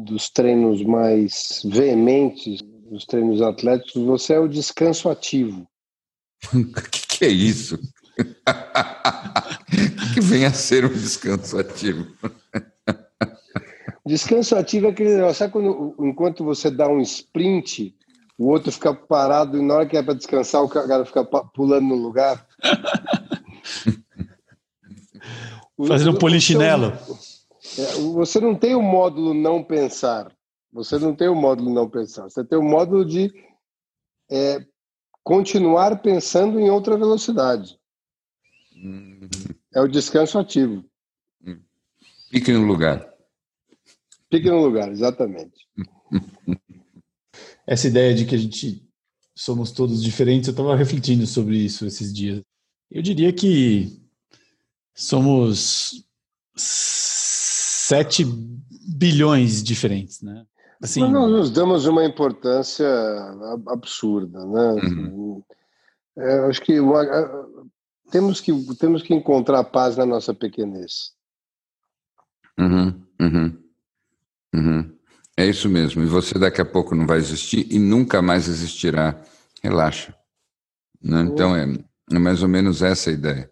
[SPEAKER 2] dos treinos mais veementes nos treinos atléticos, você é o descanso ativo.
[SPEAKER 1] O que, que, é isso? O que vem a ser um descanso ativo?
[SPEAKER 2] Descanso ativo é aquele negócio, sabe quando, enquanto você dá um sprint, o outro fica parado e na hora que é para descansar, o cara fica pulando no lugar?
[SPEAKER 3] Fazendo um polichinelo.
[SPEAKER 2] É, você não tem o módulo não pensar. Você não tem o módulo não pensar, você tem o módulo de é, continuar pensando em outra velocidade. É o descanso ativo.
[SPEAKER 1] Fique no lugar.
[SPEAKER 2] Fique no lugar, exatamente.
[SPEAKER 3] Essa ideia de que a gente somos todos diferentes, eu estava refletindo sobre isso esses dias. Eu diria que somos sete bilhões diferentes, né?
[SPEAKER 2] Assim, Nós nos damos uma importância absurda, né? Uhum. É, acho que temos que temos que encontrar paz na nossa pequenez.
[SPEAKER 1] Uhum, uhum, uhum. É isso mesmo. E você daqui a pouco não vai existir e nunca mais existirá. Relaxa. Né? Então é, é mais ou menos essa a ideia.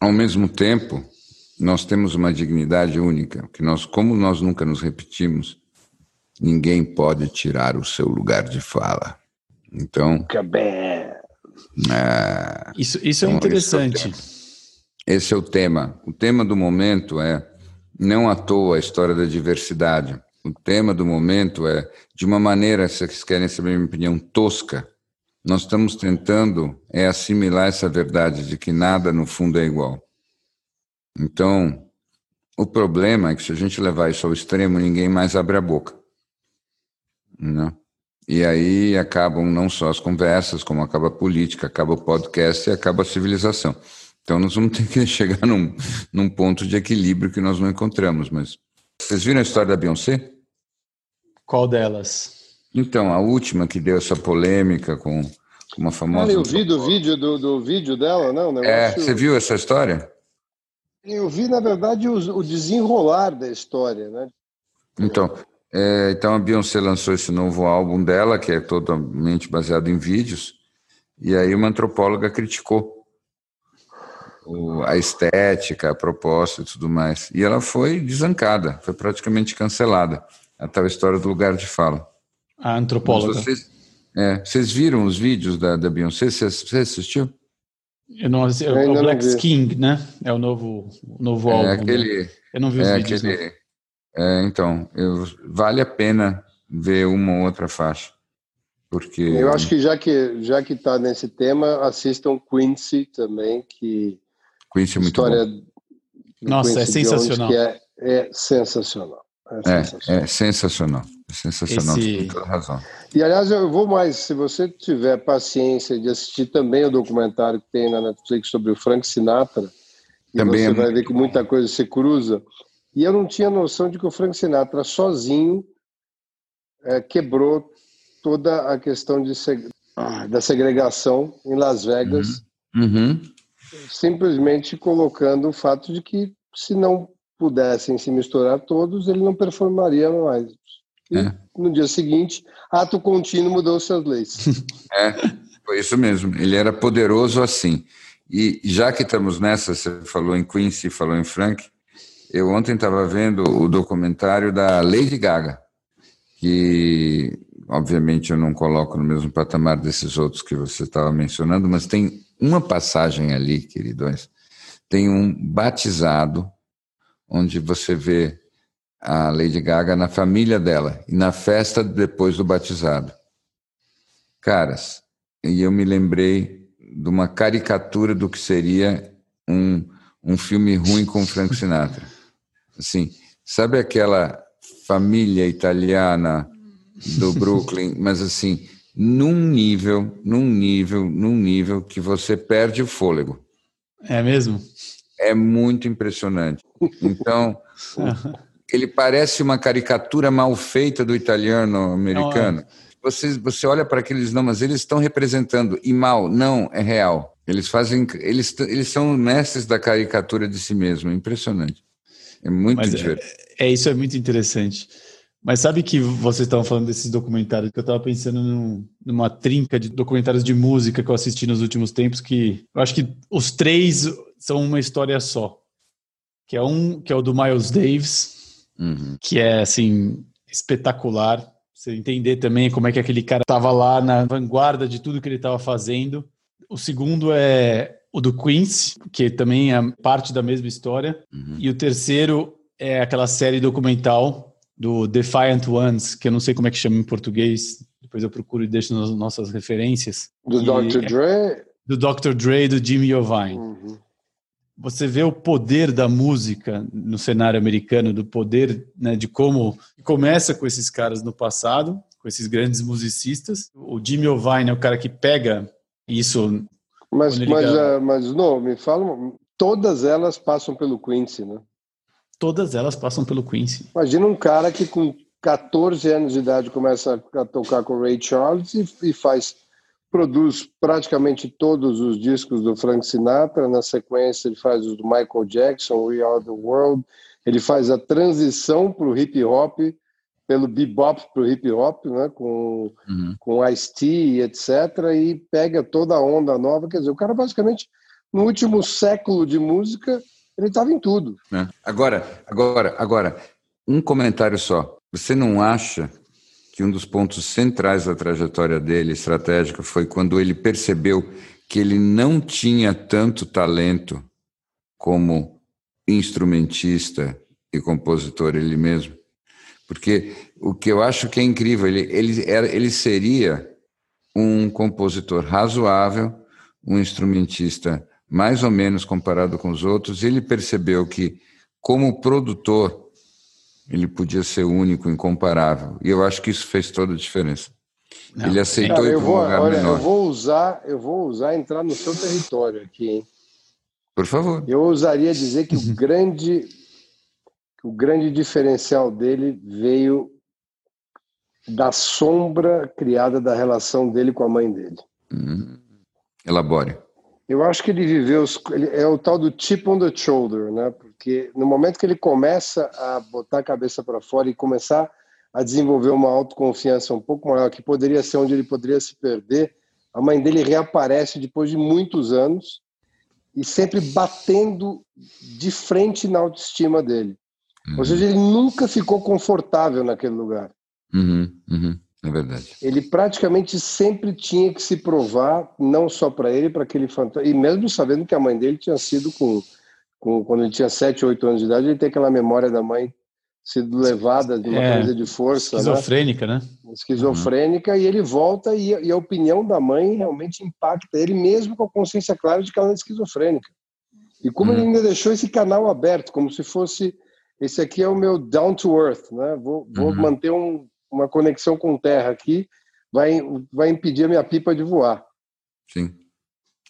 [SPEAKER 1] Ao mesmo tempo, nós temos uma dignidade única, que nós, como nós nunca nos repetimos, ninguém pode tirar o seu lugar de fala. Então.
[SPEAKER 3] É, isso, isso é então, interessante.
[SPEAKER 1] Esse é, o tema. O tema do momento é, não à toa, a história da diversidade. O tema do momento é, de uma maneira, se vocês querem saber a minha opinião, tosca, nós estamos tentando é assimilar essa verdade de que nada no fundo é igual. Então, o problema é que se a gente levar isso ao extremo, ninguém mais abre a boca. Né? E aí acabam não só as conversas, como acaba a política, acaba o podcast e acaba a civilização. Então nós vamos ter que chegar num, num ponto de equilíbrio que nós não encontramos. Mas vocês viram a história da Beyoncé?
[SPEAKER 3] Qual delas?
[SPEAKER 1] Então, a última que deu essa polêmica com uma famosa.
[SPEAKER 2] Ah, eu vi do vídeo, do, do vídeo dela, não?
[SPEAKER 1] Negócio... É, você viu essa história?
[SPEAKER 2] Eu vi, na verdade, o, o desenrolar da história, né?
[SPEAKER 1] Então, é, então a Beyoncé lançou esse novo álbum dela, que é totalmente baseado em vídeos, e aí uma antropóloga criticou o, a estética, a proposta e tudo mais. E ela foi desancada, foi praticamente cancelada. A tal história do lugar de fala.
[SPEAKER 3] A antropóloga.
[SPEAKER 1] Vocês, é, vocês viram os vídeos da, da Beyoncé? Você, você assistiu?
[SPEAKER 3] Eu não, eu, é o Black King, né? É o novo, o novo
[SPEAKER 1] é
[SPEAKER 3] álbum.
[SPEAKER 1] Né? Aquele, né?
[SPEAKER 3] Eu não vi os
[SPEAKER 1] é
[SPEAKER 3] vídeos.
[SPEAKER 1] Aquele, é, então, eu, vale a pena ver uma ou outra faixa. Porque
[SPEAKER 2] eu acho que já que já que está nesse tema, assistam Quincy também, que
[SPEAKER 1] Quincy é muito
[SPEAKER 2] história
[SPEAKER 1] bom.
[SPEAKER 3] Nossa,
[SPEAKER 2] Quincy
[SPEAKER 3] é sensacional.
[SPEAKER 2] Jones, que é, é sensacional. É,
[SPEAKER 1] É,
[SPEAKER 2] sensacional.
[SPEAKER 1] é sensacional. É sensacional,
[SPEAKER 3] Esse-
[SPEAKER 1] tem toda razão.
[SPEAKER 2] E aliás, eu vou mais. Se você tiver paciência de assistir também o documentário que tem na Netflix sobre o Frank Sinatra,
[SPEAKER 1] Também
[SPEAKER 2] você
[SPEAKER 1] é
[SPEAKER 2] vai ver que muita coisa se cruza. E eu não tinha noção de que o Frank Sinatra sozinho eh, quebrou toda a questão de seg- ah, da segregação em Las Vegas,
[SPEAKER 1] Uhum.
[SPEAKER 2] simplesmente colocando o fato de que se não pudessem se misturar todos, ele não performaria mais. E
[SPEAKER 1] É.
[SPEAKER 2] no dia seguinte, ato contínuo mudou suas leis.
[SPEAKER 1] É, foi isso mesmo. Ele era poderoso assim. E já que estamos nessa, você falou em Quincy, falou em Frank, eu ontem estava vendo o documentário da Lady Gaga, que obviamente eu não coloco no mesmo patamar desses outros que você estava mencionando, mas tem uma passagem ali, queridões, tem um batizado, onde você vê a Lady Gaga na família dela e na festa depois do batizado. Caras, e eu me lembrei de uma caricatura do que seria um, um filme ruim com Frank Sinatra. Assim, sabe aquela família italiana do Brooklyn, mas assim, num nível, num nível, num nível que você perde o fôlego.
[SPEAKER 3] É mesmo?
[SPEAKER 1] É muito impressionante. Então, ele parece uma caricatura mal feita do italiano americano. Você, você olha para aqueles não, mas eles estão representando e mal, não, é real. Eles fazem, eles, eles são mestres da caricatura de si mesmo, impressionante. É muito
[SPEAKER 3] Mas é-
[SPEAKER 1] divertido.
[SPEAKER 3] É, isso é muito interessante. Mas sabe que vocês estavam falando desses documentários, que eu estava pensando num- numa trinca de documentários de música que eu assisti nos últimos tempos, que eu acho que os três são uma história só. Que é um, que é o do Miles Davis,
[SPEAKER 1] Uhum.
[SPEAKER 3] que é assim espetacular. Você entender também como é que aquele cara estava lá na vanguarda de tudo que ele estava fazendo. O segundo é o do Quincy, que também é parte da mesma história.
[SPEAKER 1] Uhum.
[SPEAKER 3] E o terceiro é aquela série documental do Defiant Ones, que eu não sei como é que chama em português. Depois eu procuro e deixo nas nossas referências.
[SPEAKER 2] Do
[SPEAKER 3] E
[SPEAKER 2] Dr.
[SPEAKER 3] é
[SPEAKER 2] Dre.
[SPEAKER 3] Do Dr. Dre e do Jimmy Iovine
[SPEAKER 2] Uhum.
[SPEAKER 3] você vê o poder da música no cenário americano, do poder né, de como começa com esses caras no passado, com esses grandes musicistas. O Jimmy Iovine é o cara que pega isso.
[SPEAKER 2] Mas, mas,
[SPEAKER 3] grava.
[SPEAKER 2] ah, mas não, me fala, todas elas passam pelo Quincy, né?
[SPEAKER 3] Todas elas passam pelo Quincy.
[SPEAKER 2] Imagina um cara que com 14 anos de idade começa a tocar com o Ray Charles e, e faz produz praticamente todos os discos do Frank Sinatra, na sequência ele faz os do Michael Jackson, We Are the World, ele faz a transição para o hip hop, pelo bebop para o hip hop, né, com
[SPEAKER 1] Uhum.
[SPEAKER 2] com Ice-T e etc, e pega toda a onda nova, quer dizer, o cara basicamente no último século de música, ele estava em tudo.
[SPEAKER 1] né? Agora, agora, agora, um comentário só. Você não acha que um dos pontos centrais da trajetória dele, estratégica, foi quando ele percebeu que ele não tinha tanto talento como instrumentista e compositor ele mesmo? Porque o que eu acho que é incrível, ele, ele, era, ele seria um compositor razoável, um instrumentista mais ou menos comparado com os outros, ele percebeu que, como produtor, ele podia ser único, incomparável. E eu acho que isso fez toda a diferença.
[SPEAKER 3] Não,
[SPEAKER 1] ele aceitou
[SPEAKER 2] Cara, eu vou,
[SPEAKER 1] um lugar
[SPEAKER 2] olha,
[SPEAKER 1] menor.
[SPEAKER 2] eu vou usar, eu vou usar entrar no seu território aqui, hein?
[SPEAKER 1] Por favor.
[SPEAKER 2] Eu ousaria dizer que o grande o grande diferencial dele veio da sombra criada da relação dele com a mãe dele.
[SPEAKER 1] Hum. Elabore.
[SPEAKER 2] Eu acho que ele viveu ele é o tal do chip on the shoulder, né? Porque no momento que ele começa a botar a cabeça para fora e começar a desenvolver uma autoconfiança um pouco maior, que poderia ser onde ele poderia se perder, a mãe dele reaparece depois de muitos anos e sempre batendo de frente na autoestima dele. Ou seja, ele nunca ficou confortável naquele lugar.
[SPEAKER 1] Uhum, uhum, é verdade.
[SPEAKER 2] Ele praticamente sempre tinha que se provar, não só para ele, para aquele fantasma. E mesmo sabendo que a mãe dele tinha sido com, com. Quando ele tinha 7, 8 anos de idade, ele tem aquela memória da mãe sido levada de uma é, coisa de força.
[SPEAKER 3] Né? Esquizofrênica, né?
[SPEAKER 2] né? Esquizofrênica, uhum. e ele volta e, e, a opinião da mãe realmente impacta ele mesmo com a consciência clara de que ela é esquizofrênica. E como uhum. ele ainda deixou esse canal aberto, como se fosse esse aqui é o meu down to earth, né? Vou, vou uhum. manter um, uma conexão com terra aqui, vai, vai impedir a minha pipa de voar.
[SPEAKER 1] Sim,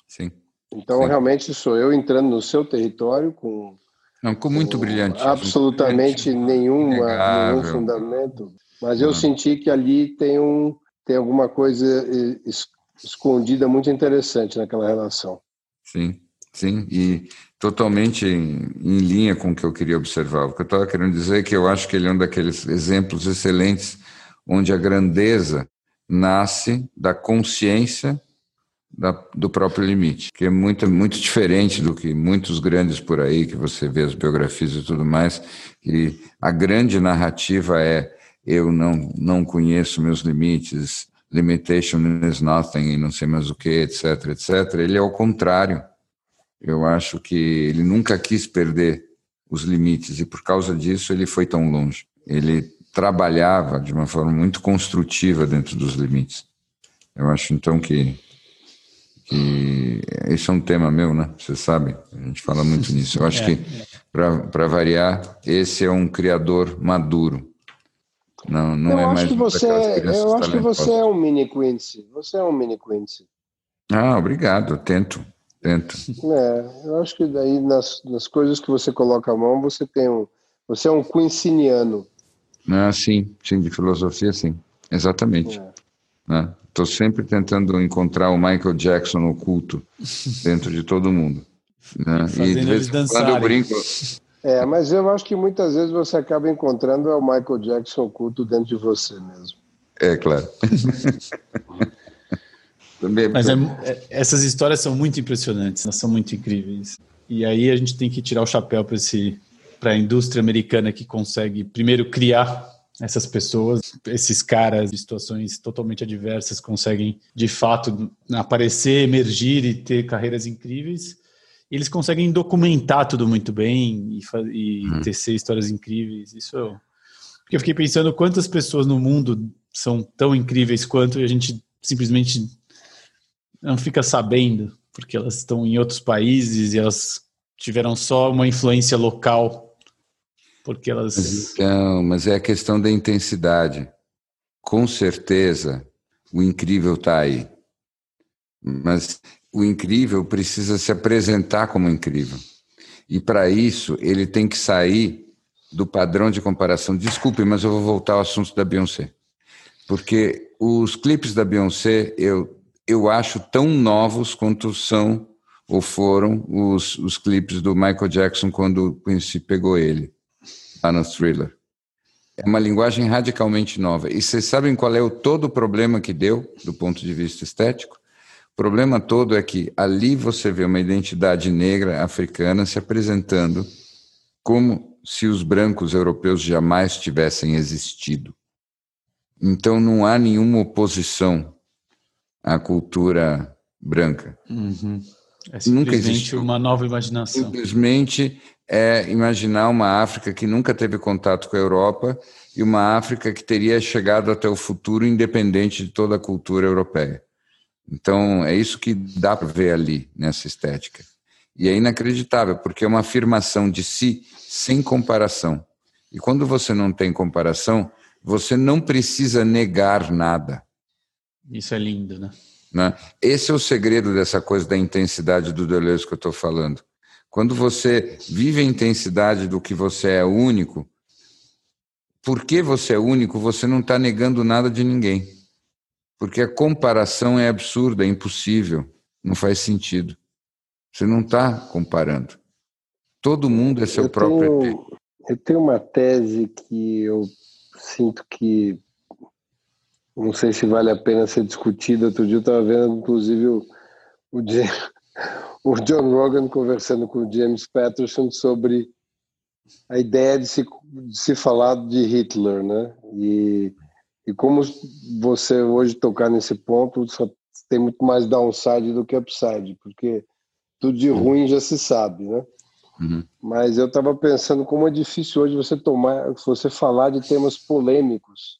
[SPEAKER 1] sim.
[SPEAKER 2] Então,
[SPEAKER 1] sim.
[SPEAKER 2] realmente sou eu entrando no seu território com
[SPEAKER 1] não, ficou muito brilhante.
[SPEAKER 2] Absolutamente nenhuma, nenhum fundamento. Mas eu Não. senti que ali tem, um, tem alguma coisa escondida muito interessante naquela relação.
[SPEAKER 1] Sim, sim. E totalmente em, em linha com o que eu queria observar. O que eu estava querendo dizer é que eu acho que ele é um daqueles exemplos excelentes onde a grandeza nasce da consciência da, do próprio limite, que é muito, muito diferente do que muitos grandes por aí, que você vê as biografias e tudo mais, e a grande narrativa é eu não, não conheço meus limites, limitation is nothing, e não sei mais o que, etc, etc. Ele é o contrário. Eu acho que ele nunca quis perder os limites, e por causa disso ele foi tão longe. Ele trabalhava de uma forma muito construtiva dentro dos limites. Eu acho então que que esse é um tema meu, né? Você sabe, a gente fala muito nisso. Eu acho é, que, para variar, esse é um criador maduro. Não, não
[SPEAKER 2] eu
[SPEAKER 1] é
[SPEAKER 2] acho
[SPEAKER 1] mais
[SPEAKER 2] que você, Eu acho que você é um mini Quincy. Você é um mini Quincy.
[SPEAKER 1] Ah, obrigado. Tento, tento.
[SPEAKER 2] É, eu acho que daí nas, nas coisas que você coloca a mão, você tem um, você é um Quinciniano.
[SPEAKER 1] Ah, sim, sim, de filosofia, sim, exatamente. É. Né? Estou sempre tentando encontrar o Michael Jackson oculto dentro de todo mundo. Né?
[SPEAKER 3] E de vez em quando eu brinco.
[SPEAKER 2] É, mas eu acho que muitas vezes você acaba encontrando o Michael Jackson oculto dentro de você mesmo.
[SPEAKER 1] É, claro.
[SPEAKER 3] mas é, é, essas histórias são muito impressionantes, elas são muito incríveis. E aí a gente tem que tirar o chapéu para a indústria americana que consegue primeiro criar essas pessoas, esses caras de situações totalmente adversas conseguem de fato aparecer, emergir e ter carreiras incríveis. Eles conseguem documentar tudo muito bem e, e hum. tecer histórias incríveis. Isso eu, porque eu fiquei pensando quantas pessoas no mundo são tão incríveis quanto e a gente simplesmente não fica sabendo, porque elas estão em outros países e elas tiveram só uma influência local porque elas.
[SPEAKER 1] Então, mas é a questão da intensidade. Com certeza, o incrível está aí. Mas o incrível precisa se apresentar como incrível. E para isso, ele tem que sair do padrão de comparação. Desculpe, mas eu vou voltar ao assunto da Beyoncé. Porque os clipes da Beyoncé, eu, eu acho tão novos quanto são ou foram os, os clipes do Michael Jackson quando o Quincy pegou ele lá no thriller. É uma linguagem radicalmente nova. E vocês sabem qual é o todo o problema que deu, do ponto de vista estético? O problema todo é que ali você vê uma identidade negra africana se apresentando como se os brancos europeus jamais tivessem existido. Então não há nenhuma oposição à cultura branca.
[SPEAKER 3] Uhum. É Nunca existiu. uma nova imaginação.
[SPEAKER 1] Simplesmente é imaginar uma África que nunca teve contato com a Europa e uma África que teria chegado até o futuro independente de toda a cultura europeia. Então, é isso que dá para ver ali nessa estética. E é inacreditável, porque é uma afirmação de si sem comparação. E quando você não tem comparação, você não precisa negar nada.
[SPEAKER 3] Isso é lindo, né?
[SPEAKER 1] né? Esse é o segredo dessa coisa da intensidade do Deleuze que eu estou falando. Quando você vive a intensidade do que você é único, porque você é único, você não está negando nada de ninguém. Porque a comparação é absurda, é impossível, não faz sentido. Você não está comparando. Todo mundo é seu eu próprio
[SPEAKER 2] tenho. Eu tenho uma tese que eu sinto que não sei se vale a pena ser discutida. Outro dia eu estava vendo, inclusive, o, o, o John Rogan conversando com o James Patterson sobre a ideia de se, de se falar de Hitler, né? E, e como você hoje tocar nesse ponto, tem muito mais downside do que upside, porque tudo de ruim já se sabe, né? Uhum. Mas eu estava pensando como é difícil hoje você tomar, você falar de temas polêmicos.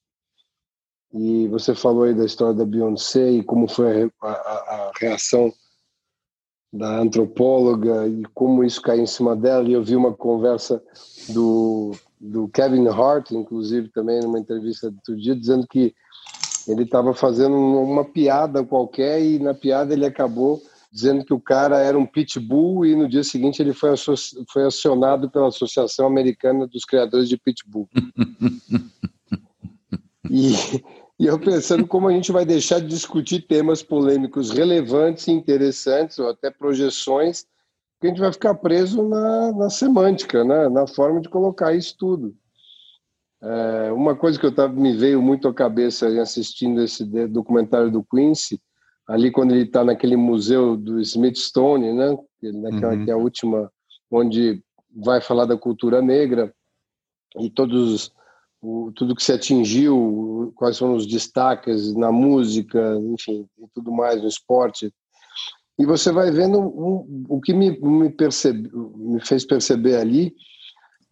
[SPEAKER 2] E você falou aí da história da Beyoncé e como foi a, a, a reação da antropóloga e como isso caiu em cima dela. E eu vi uma conversa do, do Kevin Hart, inclusive, também numa entrevista do dia, dizendo que ele estava fazendo uma piada qualquer e na piada ele acabou dizendo que o cara era um pitbull e no dia seguinte ele foi, foi acionado pela Associação Americana dos Criadores de Pitbull. e, e eu pensando como a gente vai deixar de discutir temas polêmicos relevantes e interessantes, ou até projeções, que a gente vai ficar preso na, na semântica, né? na forma de colocar isso tudo. É, uma coisa que eu tava, me veio muito à cabeça assistindo esse documentário do Quincy, ali quando ele está naquele museu do Smithsonian, né? naquela uhum. que é a última, onde vai falar da cultura negra e todos o, tudo que se atingiu, quais foram os destaques na música, enfim, e tudo mais, no esporte. E você vai vendo um, o que me, me, percebe, me fez perceber ali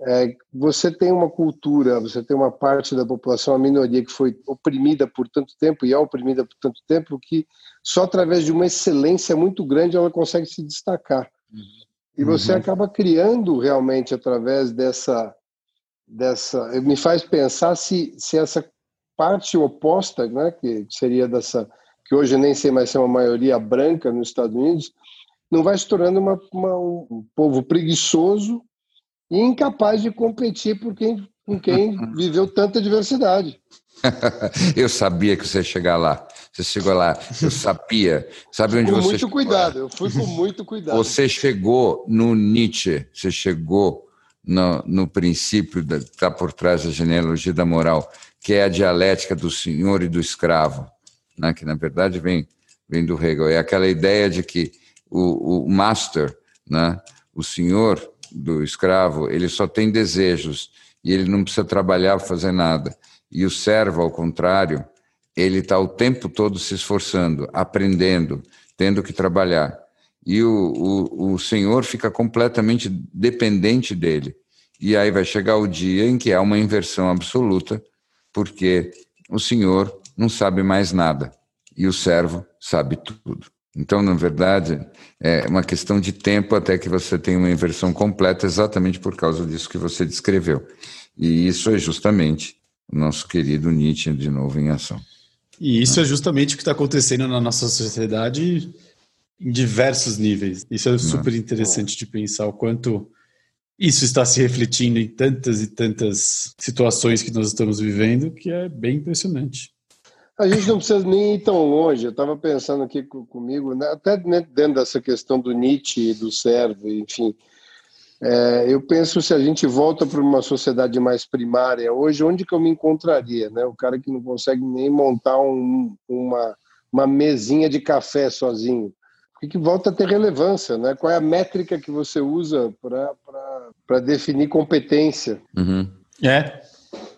[SPEAKER 2] é, você tem uma cultura, você tem uma parte da população, a minoria que foi oprimida por tanto tempo e é oprimida por tanto tempo que só através de uma excelência muito grande ela consegue se destacar. Uhum. E você uhum. acaba criando realmente através dessa dessa me faz pensar se, se essa parte oposta, né, que seria dessa que hoje nem sei mais se é uma maioria branca nos Estados Unidos, não vai se tornando uma, uma, um povo preguiçoso e incapaz de competir por quem, com quem viveu tanta diversidade.
[SPEAKER 1] eu sabia que você ia chegar lá. Você chegou lá, eu sabia. Sabe onde
[SPEAKER 2] com
[SPEAKER 1] você
[SPEAKER 2] muito cuidado, eu fui com muito cuidado.
[SPEAKER 1] Você chegou no Nietzsche, você chegou no, no princípio que está por trás da genealogia da moral, que é a dialética do senhor e do escravo, né? que na verdade vem, vem do Hegel. É aquela ideia de que o, o master, né? o senhor, do escravo, ele só tem desejos e ele não precisa trabalhar fazer nada. E o servo, ao contrário, ele está o tempo todo se esforçando, aprendendo, tendo que trabalhar. E o, o, o senhor fica completamente dependente dele. E aí vai chegar o dia em que há uma inversão absoluta, porque o senhor não sabe mais nada e o servo sabe tudo. Então, na verdade, é uma questão de tempo até que você tenha uma inversão completa, exatamente por causa disso que você descreveu. E isso é justamente o nosso querido Nietzsche de novo em ação.
[SPEAKER 3] E isso é justamente o que está acontecendo na nossa sociedade em diversos níveis. Isso é super interessante de pensar o quanto isso está se refletindo em tantas e tantas situações que nós estamos vivendo, que é bem impressionante.
[SPEAKER 2] A gente não precisa nem ir tão longe. Eu estava pensando aqui comigo, né, até dentro dessa questão do Nietzsche e do servo, enfim. É, eu penso se a gente volta para uma sociedade mais primária hoje, onde que eu me encontraria, né? O cara que não consegue nem montar um, uma, uma mesinha de café sozinho. O que volta a ter relevância, né? Qual é a métrica que você usa para definir competência?
[SPEAKER 3] Uhum. É,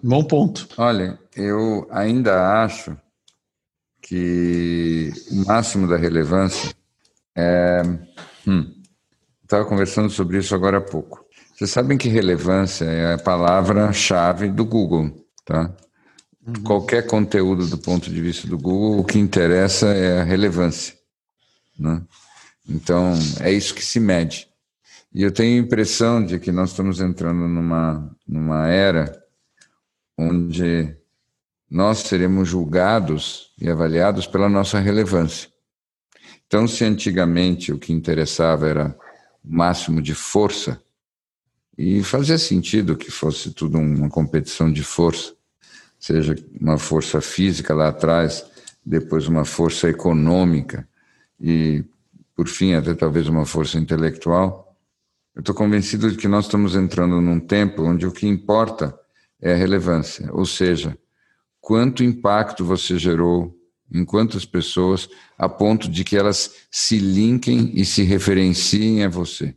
[SPEAKER 3] bom ponto.
[SPEAKER 1] Olha, eu ainda acho que o máximo da relevância é. Hum, Estava conversando sobre isso agora há pouco. Vocês sabem que relevância é a palavra-chave do Google, tá? Uhum. Qualquer conteúdo do ponto de vista do Google, o que interessa é a relevância, né? Então, é isso que se mede. E eu tenho a impressão de que nós estamos entrando numa, numa era onde nós seremos julgados e avaliados pela nossa relevância. Então, se antigamente o que interessava era o máximo de força, e fazia sentido que fosse tudo uma competição de força, seja uma força física lá atrás, depois uma força econômica e, por fim, até talvez uma força intelectual. Eu estou convencido de que nós estamos entrando num tempo onde o que importa é a relevância, ou seja, quanto impacto você gerou em quantas pessoas, a ponto de que elas se linkem e se referenciem a você.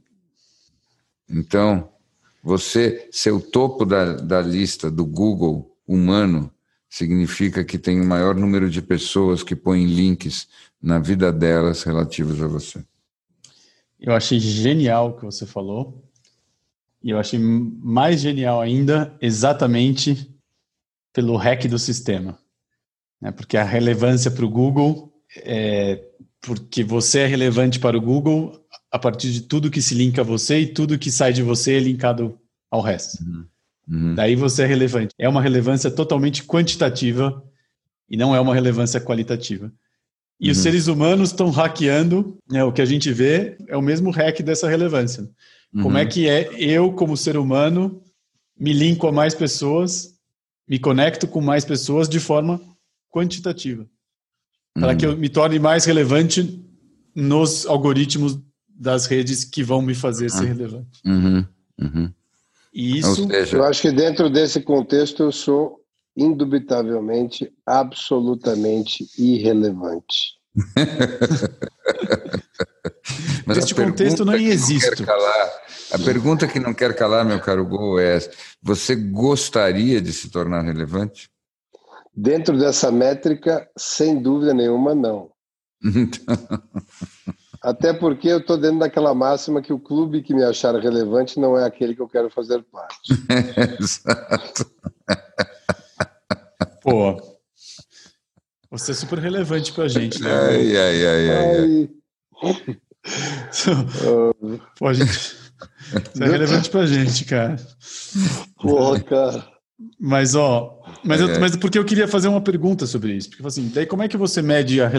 [SPEAKER 1] Então, você ser o topo da, da lista do Google humano significa que tem o maior número de pessoas que põem links na vida delas relativos a você.
[SPEAKER 3] Eu achei genial o que você falou. E eu achei mais genial ainda exatamente pelo hack do sistema. Né? Porque a relevância para o Google é porque você é relevante para o Google a partir de tudo que se linka a você e tudo que sai de você é linkado ao resto. Uhum. Uhum. Daí você é relevante. É uma relevância totalmente quantitativa e não é uma relevância qualitativa. E uhum. os seres humanos estão hackeando, né, o que a gente vê é o mesmo hack dessa relevância. Como é uhum. que é eu, como ser humano, me linko a mais pessoas, me conecto com mais pessoas de forma quantitativa? Para que eu uhum. me torne mais relevante nos algoritmos das redes que vão me fazer ser uhum. relevante.
[SPEAKER 1] Uhum. Uhum.
[SPEAKER 2] E isso. Seja... Eu acho que dentro desse contexto eu sou indubitavelmente, absolutamente irrelevante.
[SPEAKER 3] Mas Neste contexto não existe.
[SPEAKER 1] a pergunta que não quer calar, meu caro Gol, é: você gostaria de se tornar relevante?
[SPEAKER 2] Dentro dessa métrica, sem dúvida nenhuma, não. Até porque eu estou dentro daquela máxima que o clube que me achar relevante não é aquele que eu quero fazer parte. Exato.
[SPEAKER 3] Pô, você é super relevante pra gente, né?
[SPEAKER 1] Ai, ai, ai, ai.
[SPEAKER 3] ai. Pô, gente, você é relevante pra gente, cara.
[SPEAKER 2] Porra, cara.
[SPEAKER 3] Mas, ó, mas, eu, mas porque eu queria fazer uma pergunta sobre isso. Porque, assim, daí como é que você mede a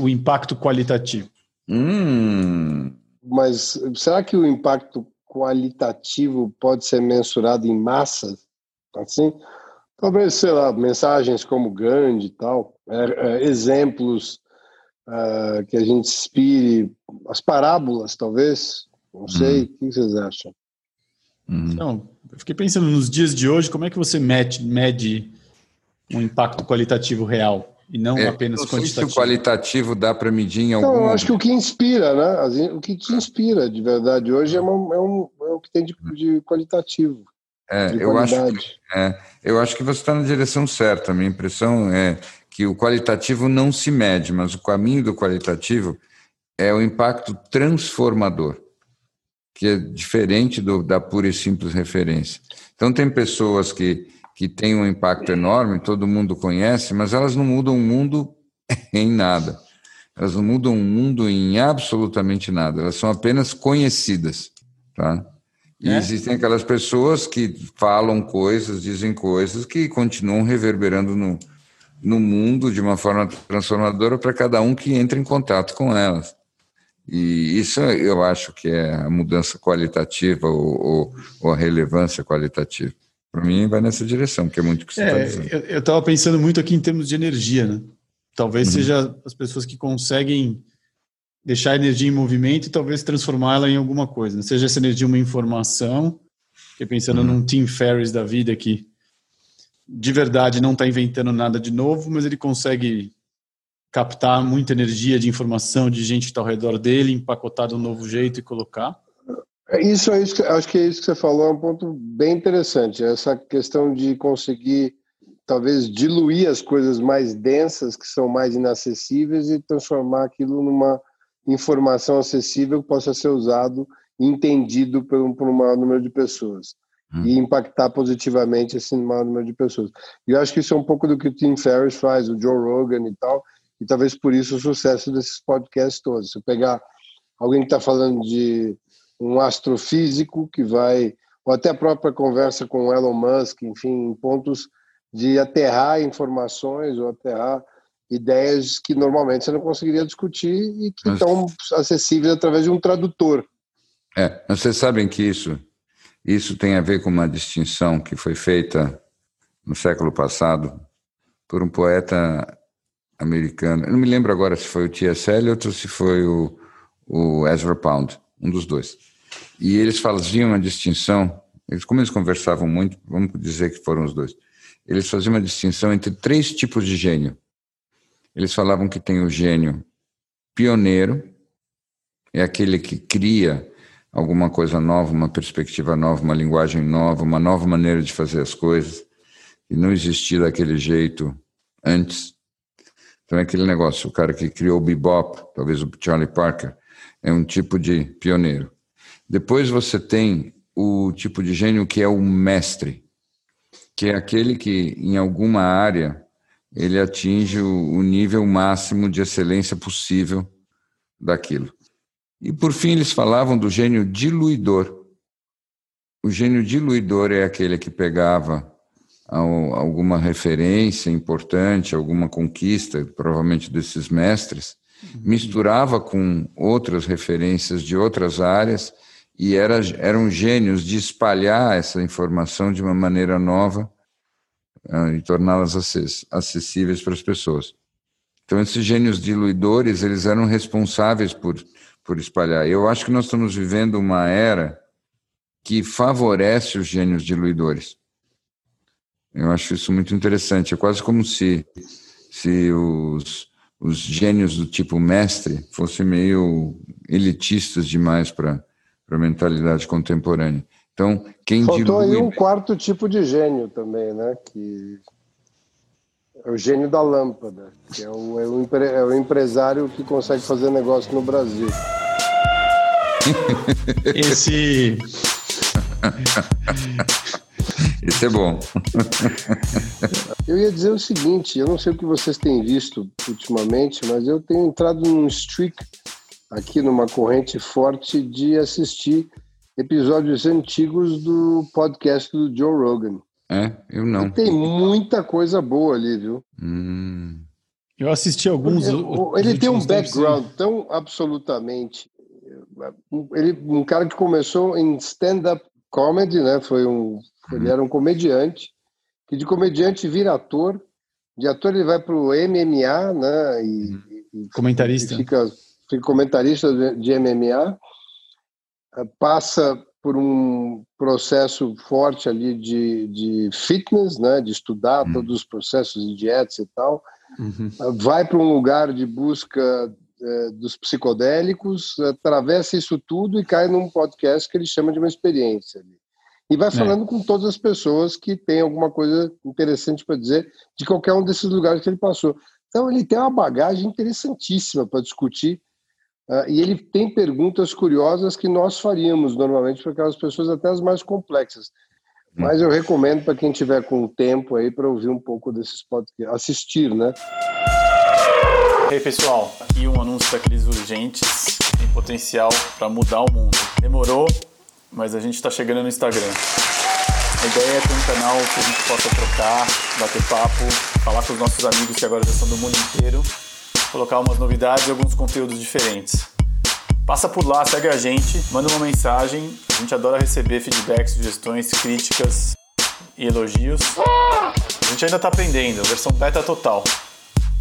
[SPEAKER 3] o impacto qualitativo?
[SPEAKER 1] Hum.
[SPEAKER 2] Mas será que o impacto qualitativo pode ser mensurado em massas? Assim? Talvez, sei lá, mensagens como Gandhi e tal, é, é, exemplos uh, que a gente inspire, as parábolas, talvez, não sei, uhum. o que vocês acham?
[SPEAKER 3] Uhum. Não, eu fiquei pensando nos dias de hoje, como é que você mede, mede um impacto qualitativo real e não é, apenas não quantitativo?
[SPEAKER 1] Se o qualitativo dá para medir em algum...
[SPEAKER 2] Não, eu acho que o que inspira, né? O que te inspira de verdade hoje é, uma, é, um, é o que tem de, de qualitativo.
[SPEAKER 1] É, eu, acho que, é, eu acho que você está na direção certa. A minha impressão é que o qualitativo não se mede, mas o caminho do qualitativo é o impacto transformador, que é diferente do, da pura e simples referência. Então, tem pessoas que, que têm um impacto enorme, todo mundo conhece, mas elas não mudam o mundo em nada. Elas não mudam o mundo em absolutamente nada. Elas são apenas conhecidas. Tá? E é? existem aquelas pessoas que falam coisas, dizem coisas que continuam reverberando no, no mundo de uma forma transformadora para cada um que entra em contato com elas. E isso eu acho que é a mudança qualitativa ou, ou, ou a relevância qualitativa. Para mim, vai nessa direção, que é muito o que você está é, dizendo.
[SPEAKER 3] Eu estava pensando muito aqui em termos de energia, né? Talvez uhum. seja as pessoas que conseguem deixar a energia em movimento e talvez transformá-la em alguma coisa. Né? Seja essa energia uma informação, fiquei pensando uhum. num Tim Ferriss da vida que de verdade não está inventando nada de novo, mas ele consegue captar muita energia de informação de gente que está ao redor dele, empacotar de um novo jeito e colocar.
[SPEAKER 2] É isso é isso que, acho que é isso que você falou, é um ponto bem interessante. Essa questão de conseguir talvez diluir as coisas mais densas, que são mais inacessíveis, e transformar aquilo numa informação acessível que possa ser usado e entendido por um, por um maior número de pessoas hum. e impactar positivamente esse maior número de pessoas. E eu acho que isso é um pouco do que o Tim Ferriss faz, o Joe Rogan e tal, e talvez por isso o sucesso desses podcasts todos. Se eu pegar alguém que está falando de um astrofísico que vai, ou até a própria conversa com o Elon Musk, enfim, pontos de aterrar informações ou aterrar ideias que normalmente você não conseguiria discutir e que mas, estão acessíveis através de um tradutor.
[SPEAKER 1] É, vocês sabem que isso, isso tem a ver com uma distinção que foi feita no século passado por um poeta americano. Eu não me lembro agora se foi o T.S. Eliot ou se foi o, o Ezra Pound, um dos dois. E eles faziam uma distinção, eles, como eles conversavam muito, vamos dizer que foram os dois, eles faziam uma distinção entre três tipos de gênio. Eles falavam que tem o gênio pioneiro, é aquele que cria alguma coisa nova, uma perspectiva nova, uma linguagem nova, uma nova maneira de fazer as coisas, e não existia daquele jeito antes. Então é aquele negócio, o cara que criou o bebop, talvez o Charlie Parker, é um tipo de pioneiro. Depois você tem o tipo de gênio que é o mestre, que é aquele que, em alguma área, ele atinge o nível máximo de excelência possível daquilo. E, por fim, eles falavam do gênio diluidor. O gênio diluidor é aquele que pegava alguma referência importante, alguma conquista, provavelmente desses mestres, uhum. misturava com outras referências de outras áreas e era, eram gênios de espalhar essa informação de uma maneira nova uh, e torná-las acessíveis para as pessoas. Então, esses gênios diluidores, eles eram responsáveis por, por espalhar. Eu acho que nós estamos vivendo uma era que favorece os gênios diluidores. Eu acho isso muito interessante. É quase como se, se os, os gênios do tipo mestre fossem meio elitistas demais para a mentalidade contemporânea. Então, quem
[SPEAKER 2] Faltou dilui... aí um quarto tipo de gênio também, né? Que é o gênio da lâmpada, que é o, é o, empre... é o empresário que consegue fazer negócio no Brasil.
[SPEAKER 4] Esse.
[SPEAKER 1] Isso é bom.
[SPEAKER 2] eu ia dizer o seguinte: eu não sei o que vocês têm visto ultimamente, mas eu tenho entrado num streak aqui numa corrente forte de assistir episódios antigos do podcast do Joe Rogan.
[SPEAKER 1] É, eu não.
[SPEAKER 2] E tem muita coisa boa ali, viu?
[SPEAKER 4] Hum. Eu assisti alguns.
[SPEAKER 2] Ele, ele tem um background tão absolutamente. Ele, um cara que começou em stand-up comedy, né? Foi um, ele era um comediante que de comediante vira ator. De ator ele vai para o MMA, né? E,
[SPEAKER 4] e comentarista.
[SPEAKER 2] E fica, fica comentarista de, de MMA passa por um processo forte ali de, de fitness, né, de estudar uhum. todos os processos de dietas e tal, uhum. vai para um lugar de busca é, dos psicodélicos, atravessa isso tudo e cai num podcast que ele chama de uma experiência. Ali. E vai é. falando é. com todas as pessoas que têm alguma coisa interessante para dizer de qualquer um desses lugares que ele passou. Então ele tem uma bagagem interessantíssima para discutir Uh, e ele tem perguntas curiosas que nós faríamos normalmente para aquelas pessoas, até as mais complexas. Mas eu recomendo para quem tiver com tempo aí para ouvir um pouco desses podcasts, assistir, né?
[SPEAKER 3] Ei pessoal, aqui um anúncio daqueles urgentes que tem potencial para mudar o mundo. Demorou, mas a gente está chegando no Instagram. A ideia é ter um canal que a gente possa trocar, bater papo, falar com os nossos amigos que agora já são do mundo inteiro colocar umas novidades e alguns conteúdos diferentes. Passa por lá, segue a gente, manda uma mensagem. A gente adora receber feedbacks, sugestões, críticas e elogios. A gente ainda está aprendendo, versão beta total.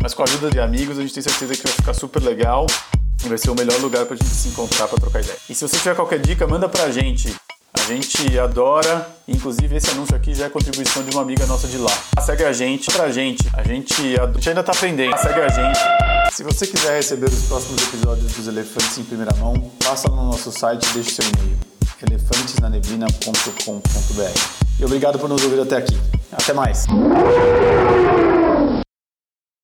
[SPEAKER 3] Mas com a ajuda de amigos, a gente tem certeza que vai ficar super legal e vai ser o melhor lugar para a gente se encontrar para trocar ideia. E se você tiver qualquer dica, manda para a gente. A gente adora, inclusive esse anúncio aqui já é contribuição de uma amiga nossa de lá. Segue a gente, pra gente. A gente, a gente ainda tá aprendendo. Segue a gente. Se você quiser receber os próximos episódios dos Elefantes em primeira mão, passa no nosso site e deixe seu e-mail. elefantesnaneblina.com.br E obrigado por nos ouvir até aqui. Até mais.